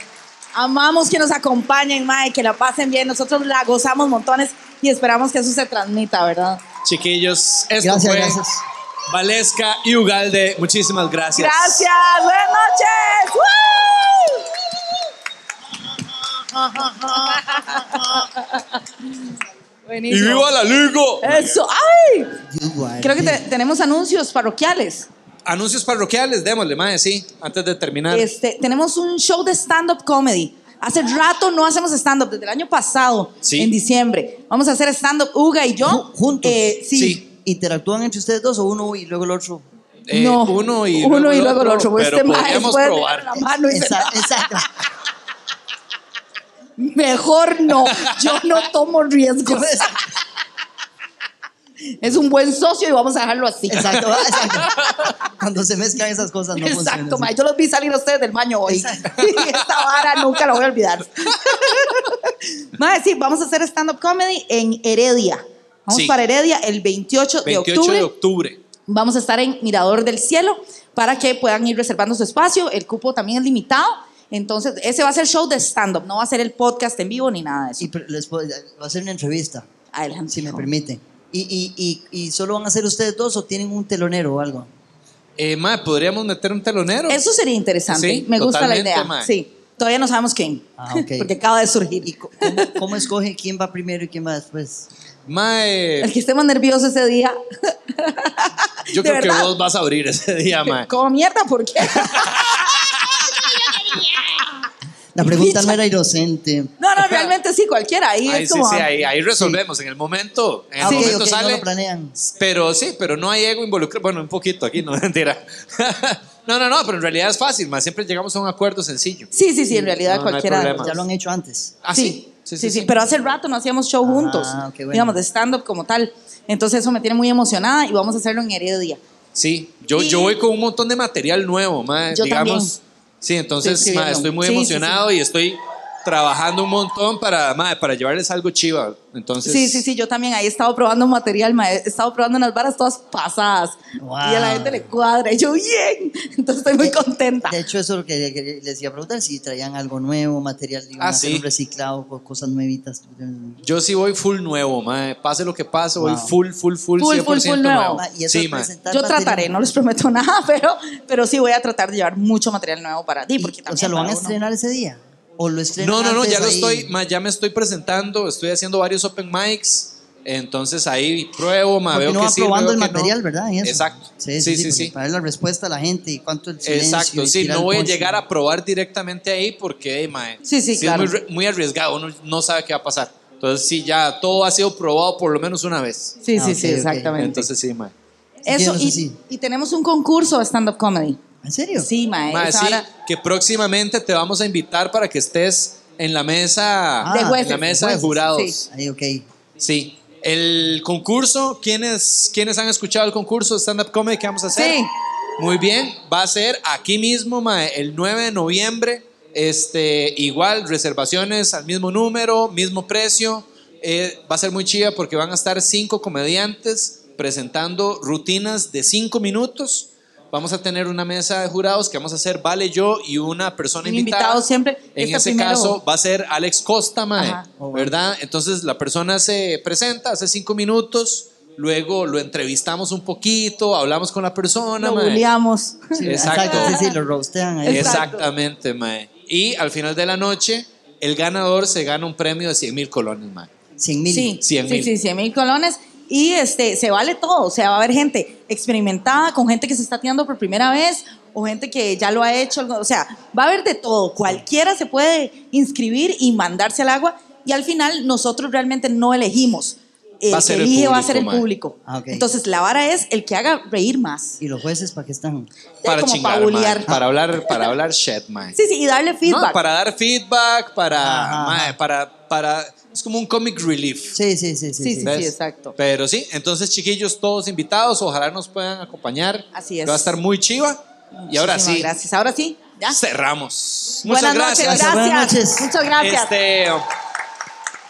Amamos que nos acompañen, Mae, que la pasen bien. Nosotros la gozamos montones y esperamos que eso se transmita, ¿verdad? Chiquillos, esto Gracias, fue gracias. Valesca y Ugalde. Muchísimas gracias. Gracias. Buenas noches. ¡Woo! [LAUGHS] ¡Y Buenísimo. viva la Ligo! Eso. ¡Ay! Creo que te- tenemos anuncios parroquiales. Anuncios parroquiales, démosle, mae, sí, antes de terminar. Este, tenemos un show de stand-up comedy. Hace rato no hacemos stand-up, desde el año pasado, Sí. en diciembre. Vamos a hacer stand-up, Uga y yo. Ju- juntos. Eh, sí. Sí. ¿Interactúan entre ustedes dos o uno y luego el otro? Eh, no. uno y uno luego y el luego el otro, otro. Pues pero este mae podríamos puede probar. la mano y Exacto. Mejor no. Yo no tomo riesgos. [LAUGHS] Es un buen socio y vamos a dejarlo así. Exacto, exacto. Cuando se mezclan esas cosas no Exacto, mae. Yo los vi salir a ustedes del baño hoy. Exacto. [LAUGHS] Y esta vara nunca la voy a olvidar. [LAUGHS] Mae, sí, vamos a hacer stand-up comedy en Heredia. Vamos Sí. para Heredia el 28, 28 de octubre. de octubre. Vamos a estar en Mirador del Cielo para que puedan ir reservando su espacio. El cupo también es limitado. Entonces, ese va a ser show de stand-up, no va a ser el podcast en vivo ni nada de eso. Y les puedo, va a ser una entrevista, Adelante. si me permiten. ¿Y, y, y, ¿Y solo van a ser ustedes dos o tienen un telonero o algo? Eh, mae, ¿podríamos meter un telonero? Eso sería interesante. Sí, me gusta la idea. mae. Sí. Todavía no sabemos quién. Ah, ok. [LAUGHS] Porque acaba de surgir. ¿Y cómo, cómo escoge quién va primero y quién va después? Mae, El que esté más nervioso ese día. yo [LAUGHS] ¿De creo que verdad? vos vas a abrir ese día, mae. Como mierda, ¿por qué? [LAUGHS] La pregunta no era inocente. No, no, realmente sí, cualquiera. Ahí Ahí es sí, como. sí, ahí, ahí resolvemos en el momento. En el Ah, momento sale. no lo planean. Pero sí, pero no hay ego involucrado. Bueno, un poquito aquí, no [LAUGHS] mentira. no, no, no, pero en realidad es fácil, más siempre llegamos a un acuerdo sencillo. Sí, sí, sí, en realidad No, no cualquiera. problema. Ya lo han hecho antes. ¿Ah, Sí. sí? Sí, Sí, sí, sí, sí. pero hace rato no hacíamos show juntos, Ah, qué bueno. digamos, de stand-up como tal. Entonces eso me tiene muy emocionada y vamos a hacerlo en Heredia. Sí, yo, Y- yo voy con un montón de material nuevo, Yo digamos. también. Sí, entonces Estoy muy emocionado y estoy trabajando un montón para, mae, para llevarles algo chiva. Entonces, Sí, sí, sí, yo también ahí he estado probando material, ma, he estado probando unas varas todas pasadas. Wow. Y a la gente le cuadra. Y yo, bien. [LAUGHS] Entonces estoy muy contenta. De hecho, eso es lo que, les iba a preguntar, si traían algo nuevo, material, iban Ah, sí. reciclado, co- cosas nuevitas. Yo sí voy full nuevo, mae. Pase lo que pase, voy Wow. full, full, full, Full, 100% full, full nuevo. nuevo. Ah, y eso Sí, Yo trataré, no les prometo [LAUGHS] nada, pero, pero sí voy a tratar de llevar mucho material nuevo para ti. Y- Porque o también sea, ¿lo van a para uno- estrenar ese día? ¿O lo estrenan No, no, no, ya lo estoy, ma, ya me estoy presentando, estoy haciendo varios open mics, entonces ahí pruebo, ma, Porque veo uno que va sirve, probando veo el que no. material, ¿verdad? Eso. Exacto. Sí, sí, Sí, sí. sí, sí. Para ver la respuesta a la gente y cuánto el silencio. Exacto, sí, no voy a llegar ¿no? a probar directamente ahí porque, hey, mae, Sí, sí, es claro. muy, re- muy arriesgado, uno no sabe qué va a pasar. Entonces, sí, ya todo ha sido probado por lo menos una vez. Sí, Ah, sí, ok, sí, exactamente. Entonces, sí, mae. Eso, y, sí. y tenemos un concurso de stand-up comedy. ¿En serio? Sí, mae. Mae, sí, vara- que próximamente te vamos a invitar para que estés en la mesa, De en jueces, la mesa de de, jueces, jurados. sí. Ahí, ok. Sí. El concurso, ¿quiénes, ¿quiénes han escuchado el concurso de stand-up comedy que vamos a hacer? Sí. Muy bien, va a ser aquí mismo, mae, el 9 de noviembre. Este, igual, reservaciones al mismo número, mismo precio. Eh, va a ser muy chida porque van a estar cinco comediantes presentando rutinas de cinco minutos. Vamos a tener una mesa de jurados que vamos a hacer Vale, yo y una persona Un invitada. invitado siempre. En Este ese primero- caso va a ser Alex Costa, mae, Ajá. Oh, bueno. ¿verdad? Entonces la persona se presenta, hace cinco minutos, luego lo entrevistamos un poquito, hablamos con la persona, Lo mae. bulleamos. Sí, Exacto. Sí, sí, lo roastean ahí. Exacto. Exactamente, mae. Y al final de la noche, el ganador se gana un premio de 100 mil colones, mae. 100 mil. Sí, 100 sí, sí, 100 mil colones. Y este, se vale todo. O sea, va a haber gente experimentada con gente que se está tirando por primera vez o gente que ya lo ha hecho. O sea, va a haber de todo. Cualquiera se puede inscribir y mandarse al agua. Y al final, nosotros realmente no elegimos. El Va a que ser el elige va a ser el público. Ah. Entonces, la vara es el que haga reír más. ¿Y los jueces para qué están? Para como chingar, para hablar, para hablar shit, mae. Sí, sí, y darle No, feedback. para dar feedback, para, mae, para, para, es como un comic relief. Sí, sí, sí, sí. Sí, sí. exacto. Pero sí, entonces chiquillos, todos invitados, ojalá nos puedan acompañar. Así es. Va a estar muy chiva. Y ahora Muchísimas sí, Gracias. Ahora sí, ya. cerramos. Muchas Buenas gracias. noches, gracias. Buenas noches. Muchas gracias. Este,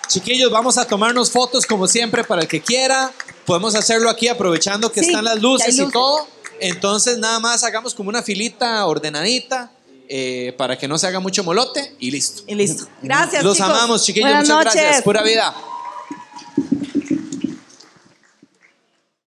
chiquillos, vamos a tomarnos fotos como siempre para el que quiera. Podemos hacerlo aquí aprovechando que Sí, están las luces, y todo. Entonces nada más hagamos como una filita ordenadita eh, para que no se haga mucho molote y listo. Y listo. [LAUGHS] Gracias. Los amamos, chiquillos. Muchas gracias. Pura vida.